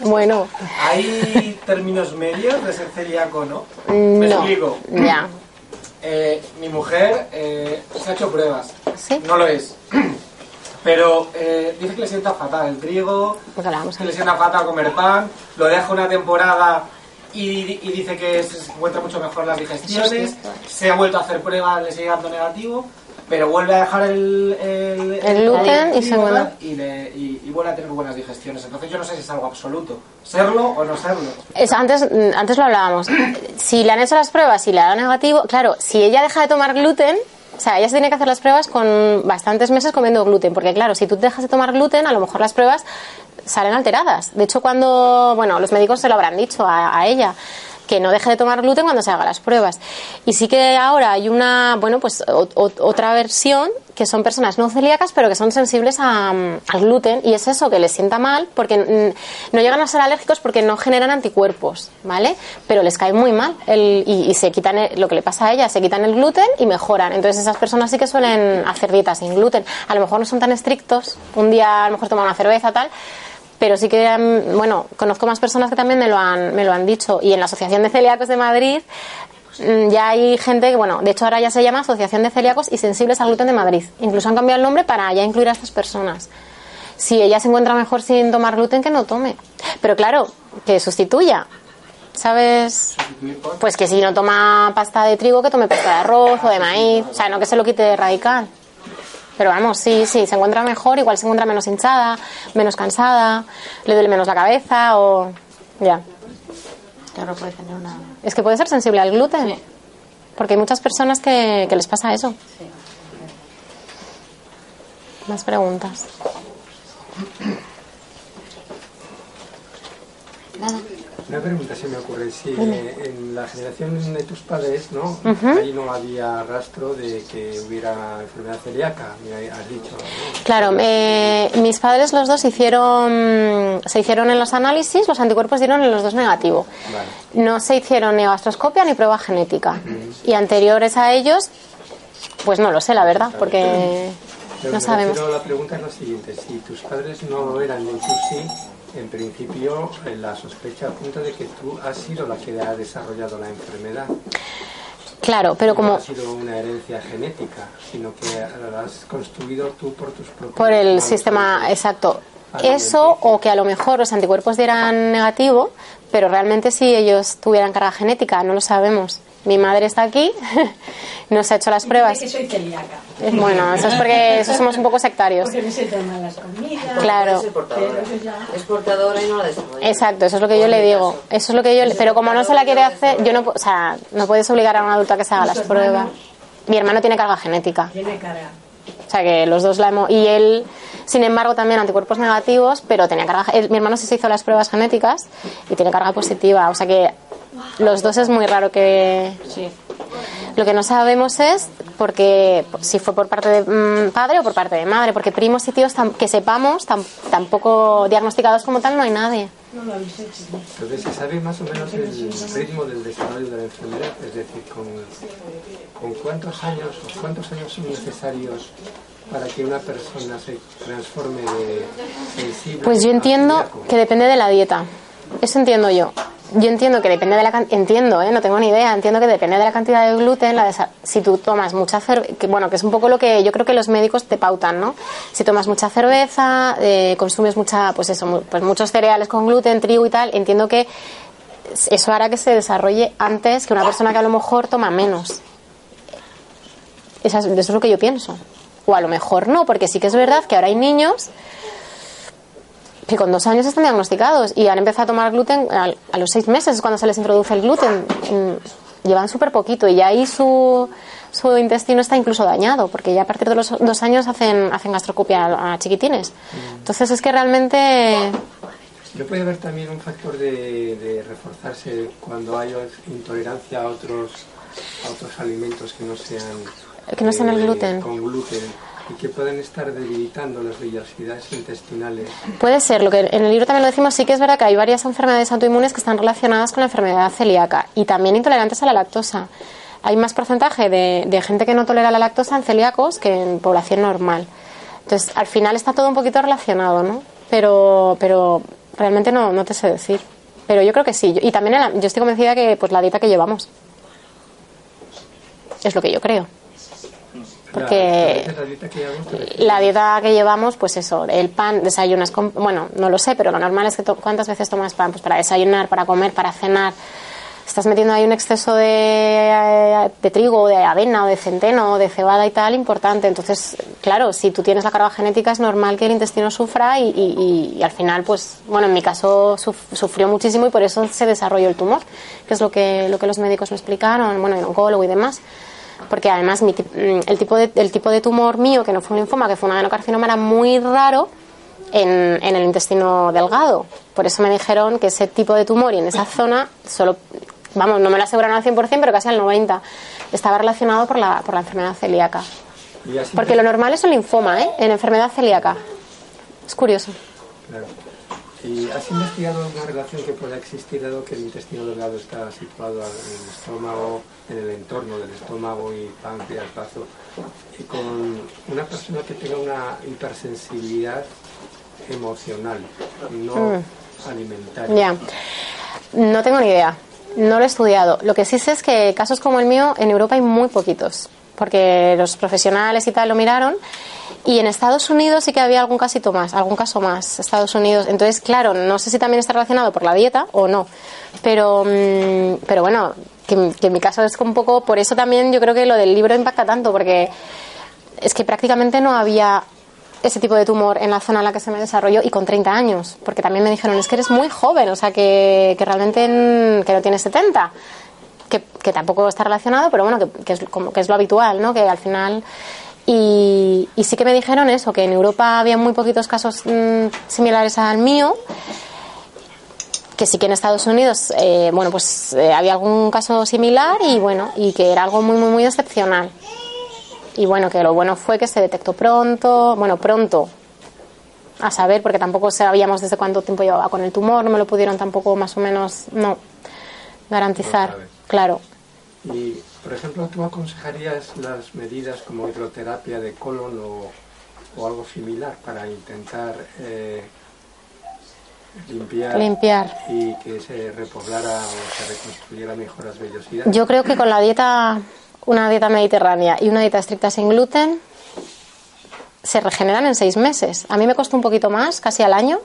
Bueno, Hay términos medios de ser celíaco, ¿no? Me no. explico. Ya. Eh, mi mujer eh, se ha hecho pruebas. ¿Sí? No lo es. Pero eh, dice que le sienta fatal el trigo, Pues que le sienta fatal comer pan, lo deja una temporada y, y dice que se encuentra mucho mejor las digestiones, se ha vuelto a hacer pruebas, le sigue dando negativo, pero vuelve a dejar el, el, El gluten y se encuentra- y, le- y- y vuelve a tener buenas digestiones. Entonces yo no sé si es algo absoluto, serlo o no serlo. Es- antes, mm, antes lo hablábamos. Si le han hecho las pruebas y le da negativo, claro, si ella deja de tomar gluten, o sea, ella se tiene que hacer las pruebas con bastantes meses comiendo gluten, porque claro, si tú dejas de tomar gluten, a lo mejor las pruebas salen alteradas. De hecho, cuando, bueno, los médicos se lo habrán dicho a, a ella que no deje de tomar gluten cuando se haga las pruebas. Y sí que ahora hay una, bueno, pues o- otra versión que son personas no celíacas pero que son sensibles a, mm, al gluten y es eso que les sienta mal porque mm, no llegan a ser alérgicos porque no generan anticuerpos, ¿vale? Pero les cae muy mal el- y, y se quitan el- lo que le pasa a ella, se quitan el gluten y mejoran. Entonces esas personas sí que suelen hacer dietas sin gluten. A lo mejor no son tan estrictos, un día a lo mejor toman una cerveza tal, pero sí que, mm, bueno, conozco más personas que también me lo han, me lo han dicho. Y en la Asociación de Celíacos de Madrid mm, ya hay gente que, bueno, de hecho ahora ya se llama Asociación de Celíacos y Sensibles al Gluten de Madrid. Incluso han cambiado el nombre para ya incluir a estas personas. Si ella se encuentra mejor sin tomar gluten, que no tome. Pero claro, que sustituya. ¿Sabes? Pues que si no toma pasta de trigo, que tome pasta de arroz o de maíz. O sea, no que se lo quite de radical. Pero vamos, sí, sí, se encuentra mejor, igual se encuentra menos hinchada, menos cansada, le duele menos la cabeza o... Ya. Claro, puede tener una... Es que puede ser sensible al gluten. Porque hay muchas personas que, que les pasa eso. Más preguntas. Nada. Una pregunta se me ocurre, si eh, en la generación de tus padres, ¿no? Ahí no había rastro de que hubiera enfermedad celíaca, me has dicho, ¿no? Claro, eh, mis padres los dos hicieron, se hicieron en los análisis, los anticuerpos dieron en los dos negativo. Vale. No se hicieron ni gastroscopia ni prueba genética. Y anteriores a ellos, pues no lo sé, la verdad, porque Pero no sabemos. la pregunta es la siguiente, si tus padres no eran tú sí, en principio la sospecha apunta de que tú has sido la que ha desarrollado la enfermedad. Claro, pero No como ha sido una herencia genética, sino que la has construido tú por tus propios por el sistema exacto. Eso o que a lo mejor los anticuerpos dieran negativo, pero realmente si ellos tuvieran carga genética, no lo sabemos. Mi madre está aquí, no se ha hecho las pruebas. que soy celíaca. Bueno, eso es porque eso somos un poco sectarios. Porque me sientan mal las comidas. Claro. Es portadora. Es y no la desarrolla. Exacto, eso es lo que yo le digo. Eso es lo que yo, le- pero como no se la quiere hacer, yo no, pu- o sea, no puedes obligar a un adulto a que se haga ¿Y las pruebas. Mi hermano tiene carga genética, Tiene carga. O sea que los dos la hemos y él, sin embargo, también anticuerpos negativos, pero tenía carga. él- mi hermano sí se hizo las pruebas genéticas y tiene carga positiva, o sea que los dos es muy raro que. Sí. Lo que no sabemos es porque si fue por parte de mm, padre o por parte de madre, porque primos y tíos tam- que sepamos tam- tampoco diagnosticados como tal no hay nadie. No lo habéis. Entonces se sabe más o menos el ritmo del desarrollo de la enfermedad, es decir, con, con cuántos años o cuántos años son necesarios para que una persona se transforme de sensible Pues yo entiendo que depende de la dieta. Eso entiendo yo. Yo entiendo que depende de la entiendo, ¿eh? no tengo ni idea, entiendo que depende de la cantidad de gluten, la desa- si tú tomas mucha cerveza, que, bueno, que es un poco lo que yo creo que los médicos te pautan, ¿no? Si tomas mucha cerveza, eh, consumes mucha, pues eso, pues muchos cereales con gluten, trigo y tal, entiendo que eso hará que se desarrolle antes que una persona que a lo mejor toma menos. Esa es- Eso es lo que yo pienso. O a lo mejor no, porque sí que es verdad que ahora hay niños que con dos años están diagnosticados y han empezado a tomar gluten a, a los seis meses es cuando se les introduce el gluten. Mm, Llevan súper poquito y ya ahí su, su intestino está incluso dañado, porque ya a partir de los dos años hacen, hacen gastrocopia a, a chiquitines. Entonces es que realmente ¿No puede haber también un factor de, de reforzarse cuando hay intolerancia a otros, a otros alimentos que no sean, Que no sean el gluten. con gluten y que pueden estar debilitando las vellosidades intestinales? Puede ser, lo que en el libro también lo decimos, sí que es verdad que hay varias enfermedades autoinmunes que están relacionadas con la enfermedad celíaca y también intolerantes a la lactosa. Hay más porcentaje de, de gente que no tolera la lactosa en celíacos que en población normal. Entonces, al final está todo un poquito relacionado, ¿no? Pero, pero realmente no, no te sé decir. Pero yo creo que sí. Y también la- yo estoy convencida que pues la dieta que llevamos es lo que yo creo. Porque- La, la dieta que llevamos te refieres- La dieta que llevamos, pues eso, el pan, desayunas con, bueno, no lo sé, pero lo normal es que to- ¿cuántas veces tomas pan? Pues para desayunar, para comer, para cenar. Estás metiendo ahí un exceso de, de trigo, de avena o de centeno o de cebada y tal importante. Entonces, claro, si tú tienes la carga genética es normal que el intestino sufra y, y- y- y al final, pues, bueno, en mi caso suf- sufrió muchísimo y por eso se desarrolló el tumor, que es lo que, lo que los médicos me explicaron, bueno, el oncólogo y demás porque además mi mm, el, tipo de, el tipo de tumor mío, que no fue un linfoma, que fue un adenocarcinoma, era muy raro en, en el intestino delgado. Por eso me dijeron que ese tipo de tumor y en esa zona, solo, vamos, no me lo aseguraron al 100%, pero casi al 90%, estaba relacionado por la, por la enfermedad celíaca. Porque lo normal es un linfoma, ¿eh? En enfermedad celíaca. Es curioso. Claro. ¿Y has investigado alguna relación que pueda existir dado que el intestino delgado está situado en el estómago, en el entorno del estómago y páncreas, bazo, y con una persona que tenga una hipersensibilidad emocional, no alimentaria? Ya. No tengo ni idea. No lo he estudiado. Lo que sí sé es que casos como el mío en Europa hay muy poquitos. Porque los profesionales y tal lo miraron. Y en Estados Unidos sí que había algún casito más, algún caso más. Estados Unidos. Entonces, claro, no sé si también está relacionado por la dieta o no. Pero, mm, pero bueno, que, en mi caso es un poco. Por eso también yo creo que lo del libro impacta tanto. Porque es que prácticamente no había ese tipo de tumor en la zona en la que se me desarrolló y con 30 años, porque también me dijeron, es que eres muy joven, o sea, que, que realmente en- que no tienes 70, que, que tampoco está relacionado, pero bueno, que, que es, como, que es lo habitual, ¿no? Que al final... Y, y sí que me dijeron eso, que en Europa había muy poquitos casos mm, similares al mío, que sí que en Estados Unidos, eh, bueno, pues eh, había algún caso similar y bueno, y que era algo muy, muy, muy excepcional. Y bueno, que lo bueno fue que se detectó pronto, bueno, pronto, a saber, porque tampoco sabíamos desde cuánto tiempo llevaba con el tumor, no me lo pudieron tampoco más o menos, no, garantizar, No claro. Y, por ejemplo, ¿tú aconsejarías las medidas como hidroterapia de colon o, o algo similar para intentar eh, limpiar, Limpiar. y que se repoblara o se reconstruyera mejor las vellosidades? Yo creo que con la dieta, una dieta mediterránea y una dieta estricta sin gluten, se regeneran en seis meses. A mí me costó un poquito más, casi al año,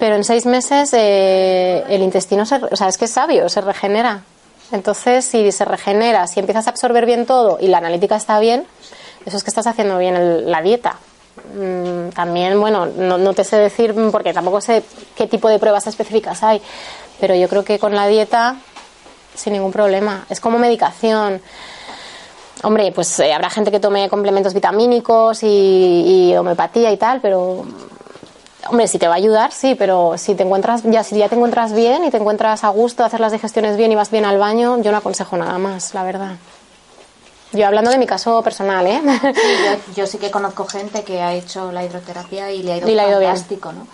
pero en seis meses eh, el intestino, se, o sea, es que es sabio, se regenera. Entonces, si se regenera, si empiezas a absorber bien todo y la analítica está bien, eso es que estás haciendo bien el- la dieta. Mm, también, bueno, no, no te sé decir, porque tampoco sé qué tipo de pruebas específicas hay, pero yo creo que con la dieta, sin ningún problema. Es como medicación. Hombre, pues eh, habrá gente que tome complementos vitamínicos y, y homeopatía y tal, pero hombre, si te va a ayudar, sí, pero si te encuentras ya si ya te encuentras bien y te encuentras a gusto, hacer las digestiones bien y vas bien al baño, yo no aconsejo nada más, la verdad. Yo hablando de mi caso personal, ¿eh? Sí, yo, yo sí que conozco gente que ha hecho la hidroterapia y le ha ido Y le ha ido bien. fantástico, ¿no?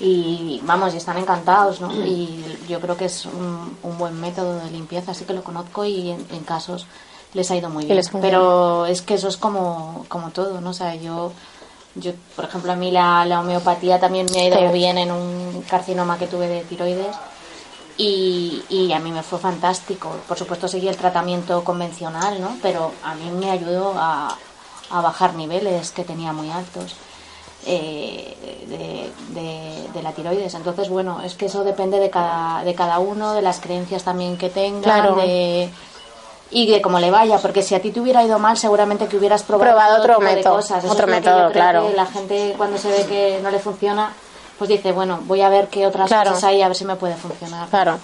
y vamos, y están encantados, ¿no? Y yo creo que es un, un buen método de limpieza, así que lo conozco y en, en casos les ha ido muy bien. Pero es que eso es como, como todo, ¿no? O sea, yo, yo, por ejemplo, a mí la, la homeopatía también me ha ido Sí. bien en un carcinoma que tuve de tiroides y, y a mí me fue fantástico. Por supuesto seguí el tratamiento convencional, ¿no? Pero a mí me ayudó a, a bajar niveles que tenía muy altos eh, de, de- de la tiroides. Entonces, bueno, es que eso depende de cada, de cada uno, de las creencias también que tengan, Claro. de y de cómo le vaya, porque si a ti te hubiera ido mal, seguramente que hubieras probado, Probado otro de método, cosas. Eso otro es que método, yo creo claro. que la gente cuando se ve que no le funciona, pues dice, bueno, voy a ver qué otras Claro. cosas hay, a ver si me puede funcionar. Claro.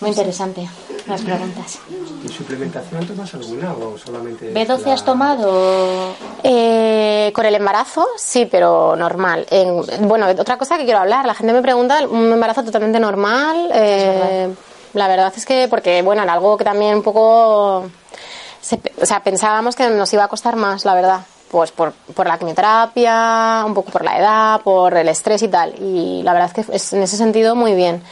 Muy interesante las preguntas. ¿Y suplementación tomas alguna o solamente.? ¿B12 la- has tomado? Eh, con el embarazo, sí, pero normal. En- bueno, otra cosa que quiero hablar, la gente me pregunta, un embarazo totalmente normal. eh, la verdad es que, porque, bueno, era algo que también un poco. se- o sea, pensábamos que nos iba a costar más, la verdad. Pues por, por la quimioterapia, un poco por la edad, por el estrés y tal. Y la verdad es que es, en ese sentido muy bien.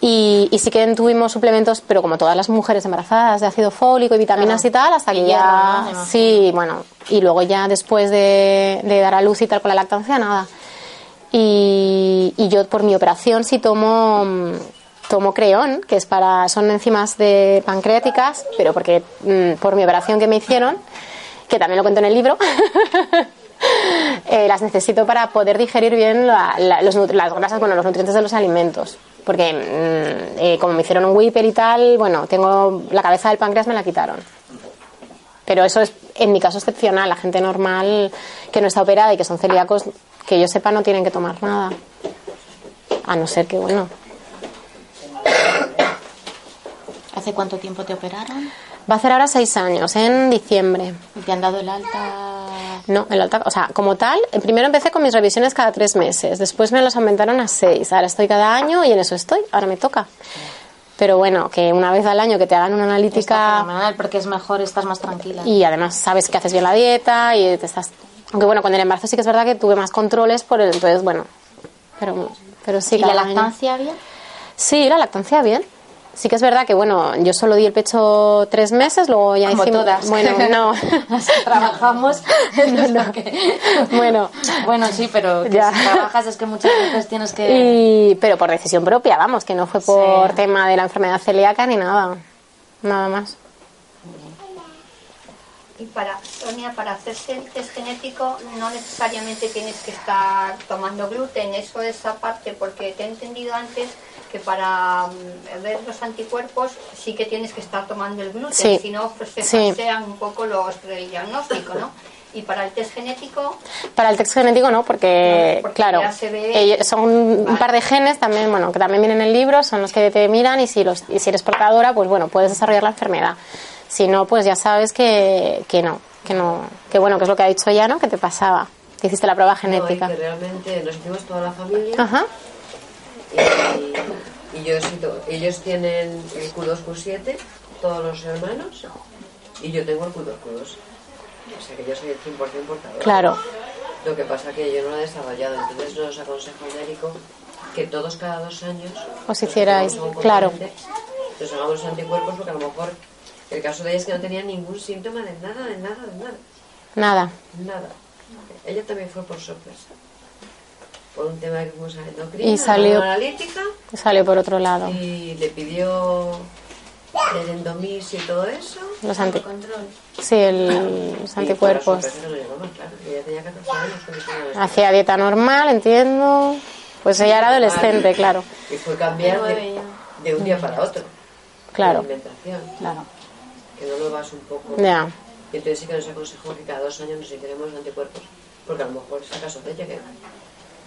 Y, y sí que tuvimos suplementos, pero como todas las mujeres embarazadas, de ácido fólico y vitaminas Claro. y tal, hasta que ya. Sí, bueno, y luego ya después de, de dar a luz y tal con la lactancia, nada. Y, y yo por mi operación sí tomo, mm, tomo creón, que es para, son enzimas de pancreáticas, pero porque mm, por mi operación que me hicieron, que también lo cuento en el libro, eh, las necesito para poder digerir bien la- la- los las grasas, bueno, los nutrientes de los alimentos. Porque mm, eh, como me hicieron un whipper y tal, bueno, tengo la cabeza del páncreas me la quitaron. Pero eso es, en mi caso, excepcional. La gente normal que no está operada y que son celíacos, que yo sepa, no tienen que tomar nada. A no ser que, bueno, ¿Hace cuánto tiempo te operaron? va a hacer ahora seis años, en diciembre. ¿Y te han dado el alta? No, el alta, o sea, como tal, primero empecé con mis revisiones cada tres meses, después me los aumentaron a seis, ahora estoy cada año y en eso estoy, ahora me toca. Pero bueno, que una vez al año que te hagan una Está analítica fenomenal porque es mejor, estás más tranquila. y además sabes que haces bien la dieta y te estás... Aunque bueno, con el embarazo sí que es verdad que tuve más controles por el... Entonces, bueno, pero, pero sí. ¿Y la cada año- lactancia bien? Sí, la lactancia bien. Sí que es verdad que, bueno, yo solo di el pecho tres meses, luego ya Como hicimos... todas. Bueno, no. Trabajamos. es lo que- Bueno. Bueno, sí, pero que Ya. si trabajas es que muchas veces tienes que... Y, pero por decisión propia, vamos, que no fue por Sí. tema de la enfermedad celíaca ni nada. Nada más. Y para, Sonia, para hacerse el test genético no necesariamente tienes que estar tomando gluten, eso es aparte, porque te he entendido antes que para mm, ver los anticuerpos sí que tienes que estar tomando el gluten, Sí. si no pues se Sí. un poco los del diagnóstico, ¿no? Y para el test genético, Para el texto genético no, porque, No, porque claro, ya se ve- ellos- son un Vale. par de genes también, bueno, que también vienen en el libro, son los que te miran y si, los, y si eres portadora, pues bueno, puedes desarrollar la enfermedad. Si no, pues ya sabes que, que no, que no, que bueno, que es lo que ha dicho ya, ¿no? Que te pasaba, que hiciste la prueba No, genética. que realmente nos hicimos toda la familia Ajá, y, y yo ellos tienen el Q2, Q7, todos los hermanos, y yo tengo el Q2, Q2. O sea que yo soy el 100% portador. claro, Lo que pasa que yo no lo he desarrollado, entonces nos aconseja médico que todos cada dos años Os hicierais, claro. Nos hagamos los anticuerpos porque a lo mejor el caso de ella es que no tenía ningún síntoma de nada, de nada, de nada. nada. Nada. Ella también fue por sorpresa. Por un tema que fuimos a endocrina, Y salió- analítica, Salió por otro lado. y le pidió el endomis y todo eso. Los anti... Sí, el- los anticuerpos. por sorpresa no llegó más, claro. Ella tenía 14 años cuando hicieron esto. Hacía dieta normal, entiendo. Pues ella era adolescente, claro. Y fue cambiar de, de un día para otro. Claro. La alimentación. Claro. Que no lo vas un poco. Ya. Y entonces sí que nos aconsejó que cada dos años nos hiciéramos anticuerpos. Porque a lo mejor es el caso de ella que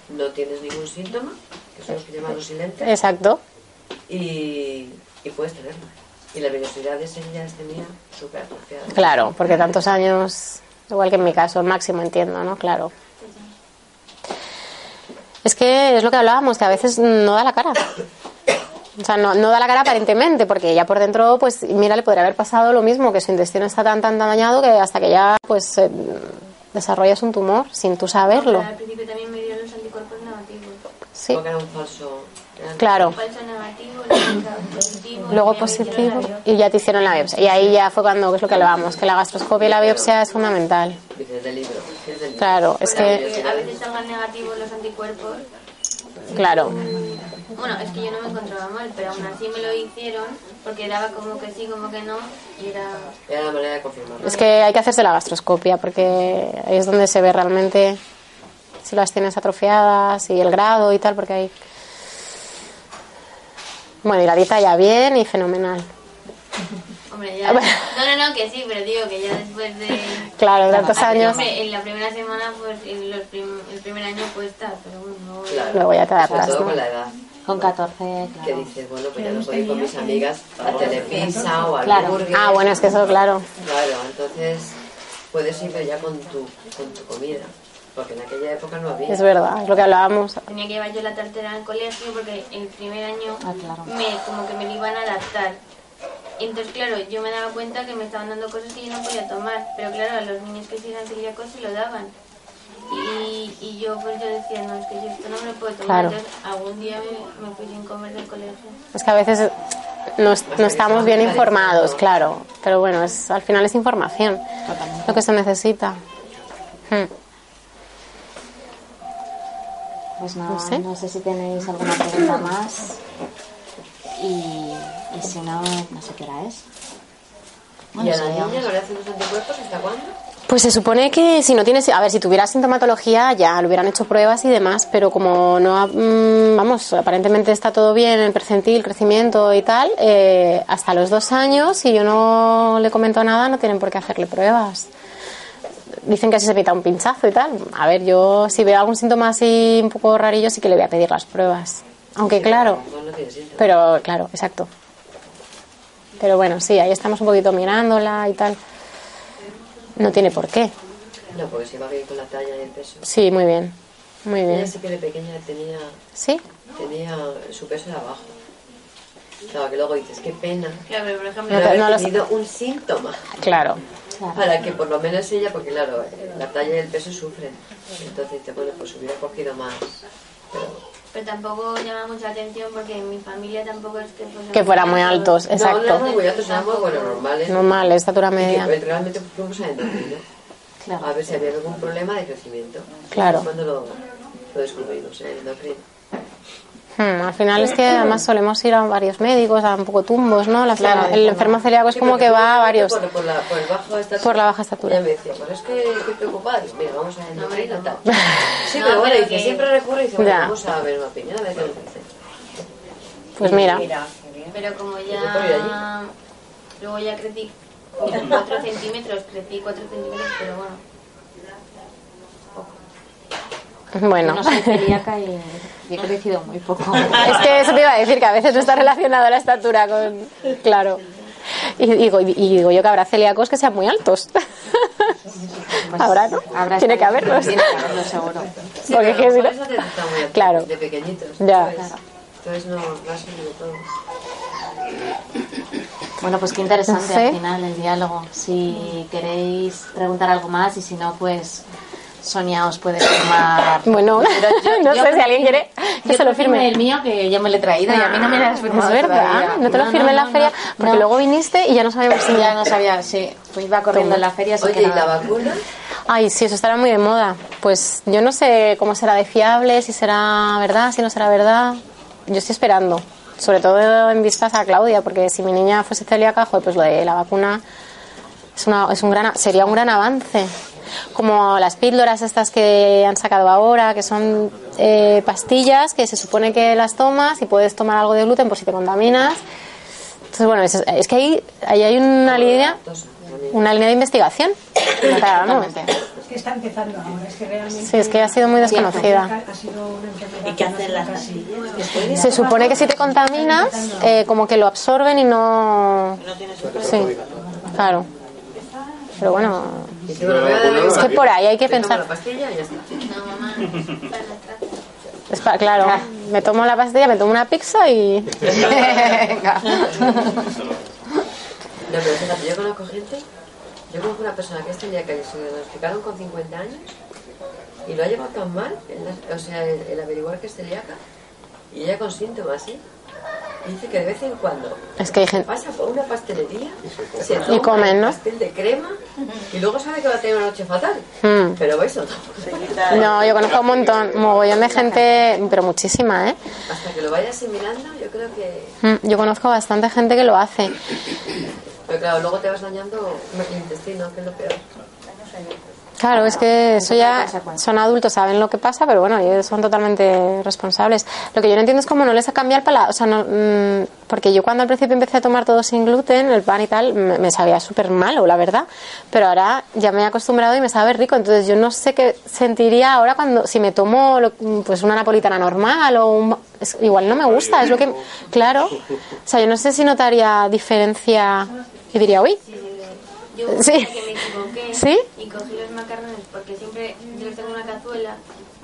no tienes ningún síntoma, que son los que llaman los silentes, Exacto. y, y puedes tenerlo. Y la velocidad de ese ya las tenía súper. Claro, porque tantos años, igual que en mi caso, el máximo entiendo, ¿no? Claro. Es que es lo que hablábamos, que a veces no da la cara. O sea, no, no da la cara aparentemente, porque ya por dentro, pues mira, le podría haber pasado lo mismo, que su intestino está tan, tan, tan dañado que hasta que ya, pues, eh, desarrollas un tumor sin tú saberlo. Al principio también me sí. Porque era un falso. era- Claro. Falso negativo, luego positivo. Luego positivo y ya te hicieron la biopsia. Y ahí ya fue cuando, que es lo que hablábamos, que la gastroscopia y la biopsia es fundamental. Dices del libro. del libro. Claro, es que, Que a veces salgan negativos los anticuerpos. claro, Bueno, es que yo no me encontraba mal, pero aún así me lo hicieron porque daba como que sí, como que no. Y era. Era la manera de confirmarlo. es que hay que hacerse la gastroscopia porque ahí es donde se ve realmente si las tienes atrofiadas y el grado y tal, porque hay... Bueno, y la dieta ya bien y fenomenal. Hombre, ya. No, no, no, que sí, pero digo que ya después de. Claro, tantos años, Hombre, en la primera semana, pues en los prim- el primer año cuesta, pero bueno, no. Claro. luego ya te Sobre adaptas, todo ¿no? con la edad. Con 14, Que claro. dices, bueno, pues ya no puedo ir con mis amigas a telepizza o al Claro. burger. Ah, bueno, es que eso, claro. Claro, entonces puedes ir ya con tu, con tu comida. Porque en aquella época no había. Es verdad, es lo que hablábamos. Tenía que llevar yo la tartera al colegio porque el primer año Ah, claro. me, como que me lo iban a adaptar. Entonces, claro, yo me daba cuenta que me estaban dando cosas que yo no podía tomar. Pero claro, a los niños que sí eran celíacos se lo daban. Y, y yo pues yo decía, no, es que yo esto no me lo puedo tomar. Claro. Entonces, algún día me, me fui sin comer del colegio. Es que a veces no, no estamos bien informados, claro. Pero bueno, es, al final es información lo que se necesita. Hmm. Pues nada, No sé. no sé si tenéis alguna pregunta más. Y, y si no, no sé qué hora es. ¿Y a la niña no le hacen los anticuerpos hasta cuándo? Pues se supone que si no tienes, a ver, si tuviera sintomatología ya le hubieran hecho pruebas y demás, pero como no, ha- mm, vamos, aparentemente está todo bien, el percentil, crecimiento y tal, eh, hasta los dos años, si yo no le comento nada, no tienen por qué hacerle pruebas. Dicen que así se evita un pinchazo y tal. A ver, yo si veo algún síntoma así un poco rarillo, sí que le voy a pedir las pruebas. Aunque claro, pero claro, exacto. Pero bueno, sí, ahí estamos un poquito mirándola y tal. No tiene por qué. No, porque se va bien con la talla y el peso. Sí, muy bien. Muy Ella bien. sí que de pequeña tenía, ¿Sí? tenía su peso era bajo. Claro, que luego dices, qué pena. Claro, pero por ejemplo, No haber no tenido un síntoma. Claro. Para que por lo menos ella, porque claro, la talla y el peso sufren. Entonces dice, bueno, pues hubiera cogido más. Pero pero tampoco llama mucha atención porque en mi familia tampoco es que fueran muy altos, no, no exacto. éramos muy altos, éramos bueno, normales. Normal, estatura Y media. realmente fuimos a endocrino. Claro. A ver si había algún problema de crecimiento. Claro. Cuando lo, lo descubrimos, en endocrino. Hmm, al final es que además solemos ir a varios médicos, a un poco tumbos, ¿no? La- Claro, el enfermo celíaco es Sí, como que va a varios. Por, por la, por, el bajo estatura. Por la baja estatura. Me decía, pues es que estoy preocupada. Mira, vamos a endocrino No, tal. no. Sí, No, pero bueno, pero dice, que- siempre recurre y dice, bueno, vamos a ver una opinión, a ver qué nos dice. Pues mira, Pero como ya. Luego ya crecí como 4 centímetros, crecí 4 centímetros, pero bueno. bueno. No soy celíaca y y he crecido muy poco. Es que eso te iba a decir, que a veces no está relacionado la estatura con... Claro. Y digo, y digo yo que habrá celíacos que sean muy altos. Habrá, ¿no? Habrá Tiene que haberlos. Tiene que haberlos, seguro. Sí, Porque que no- te muy alto, Claro. de pequeñitos. Ya. ¿sabes? Entonces no, no ha sido todo. Bueno, pues qué interesante Sí. al final el diálogo. Si queréis preguntar algo más y si no, pues Sonia os puede firmar. Bueno, yo- no yo sé si alguien quiere que yo se lo firme. el mío que yo me lo he traído y a mí no me lo has firmado Es verdad, todavía. no te lo firmé en la no, feria no, porque no. luego viniste y ya no sabíamos si ya no sabía, sí, pues iba corriendo en la feria. así Oye, que ¿y nada. la vacuna? Ay, sí, eso estará muy de moda. Pues yo no sé cómo será de fiable, si será verdad, si no será verdad. Yo estoy esperando, sobre todo en vistas a Claudia, porque si mi niña fuese celíaca, joder, pues lo de la vacuna es, una, es un gran, sería un gran avance. Como las píldoras estas que han sacado ahora, que son eh, pastillas que se supone que las tomas y puedes tomar algo de gluten por si te contaminas. Entonces, bueno, es, es que ahí, ahí hay una línea, una línea de investigación. Es que está empezando ahora, es que realmente. Sí, es que ha sido muy desconocida. ¿Y qué hacen las pastillas? Se supone que si te contaminas, eh, como que lo absorben y no. No tienes Sí, claro. Pero bueno, es que por ahí hay que me tomo pensar. la pastilla y ya está. No, mamá, para la trata. Es pa- claro, me tomo la pastilla, me tomo una pizza y. Venga. No, pero fíjate, yo conozco gente, yo conozco una persona que es celíaca y se diagnosticaron con 50 años y lo ha llevado tan mal, el, o sea, el, el averiguar que es celíaca, Y ella con síntomas, ¿sí? Y dice que de vez en cuando Es que hay gente... pasa por una pastelería, se Y toma comen, ¿no? pastel de crema y luego sabe que va a tener una noche fatal. Hmm. Pero eso No, yo conozco un montón, mogollón de gente, pero muchísima, ¿eh? Hasta que lo vaya asimilando, yo creo que... Mm, Yo conozco bastante gente que lo hace. Pero claro, luego te vas dañando el intestino, que es lo peor. Claro, es que eso ya son adultos, saben lo que pasa, pero bueno, ellos son totalmente responsables. Lo que yo no entiendo es cómo no les ha cambiado el paladar, o sea, no, mm, porque yo cuando al principio empecé a tomar todo sin gluten, el pan y tal, me, me sabía súper malo, la verdad, pero ahora ya me he acostumbrado y me sabe rico, entonces yo no sé qué sentiría ahora cuando, si me tomo lo- pues una napolitana normal o un, es- igual no me gusta, es lo que, claro, o sea, yo no sé si notaría diferencia y diría, uy, Yo Sí. que me equivoqué ¿Sí? y cogí los macarrones porque siempre yo tengo una cazuela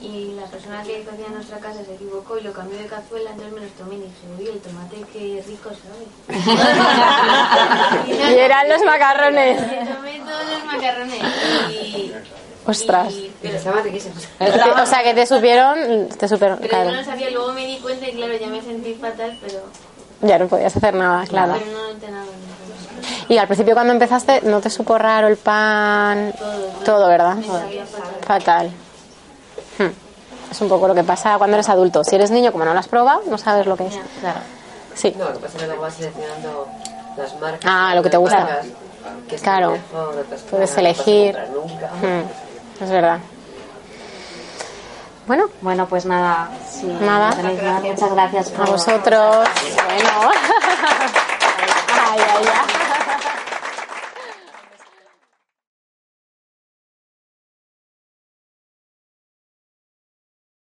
y la persona que cocina en nuestra casa se equivocó y lo cambió de cazuela, entonces me los tomé y dije, uy, el tomate qué rico sabe. Y eran los macarrones. Me tomé todos los macarrones y... ostras. y- Y estaban riquísimos. O sea, que te supieron, te supieron, Pero claro. yo no sabía, luego me di cuenta y claro, ya me sentí fatal, pero, Ya no podías hacer nada, claro. pero no noté nada. Y al principio cuando empezaste, ¿no te supo raro el pan? Todo, ¿verdad? Me sabía fatal. Fatal. Hmm. Es un poco lo que pasa cuando eres adulto. Si eres niño, como no lo has probado, no sabes lo que es. Claro. Sí. No, lo que pasa es que luego vas seleccionando las marcas. Ah, lo que te gusta. marcas, que Claro. mejor, otras Puedes a elegir. nunca. Hmm. Es verdad. Bueno, Bueno, pues nada, si Nada. no tenéis nada, muchas gracias a por vosotros. Bueno. Ay, ay, ay.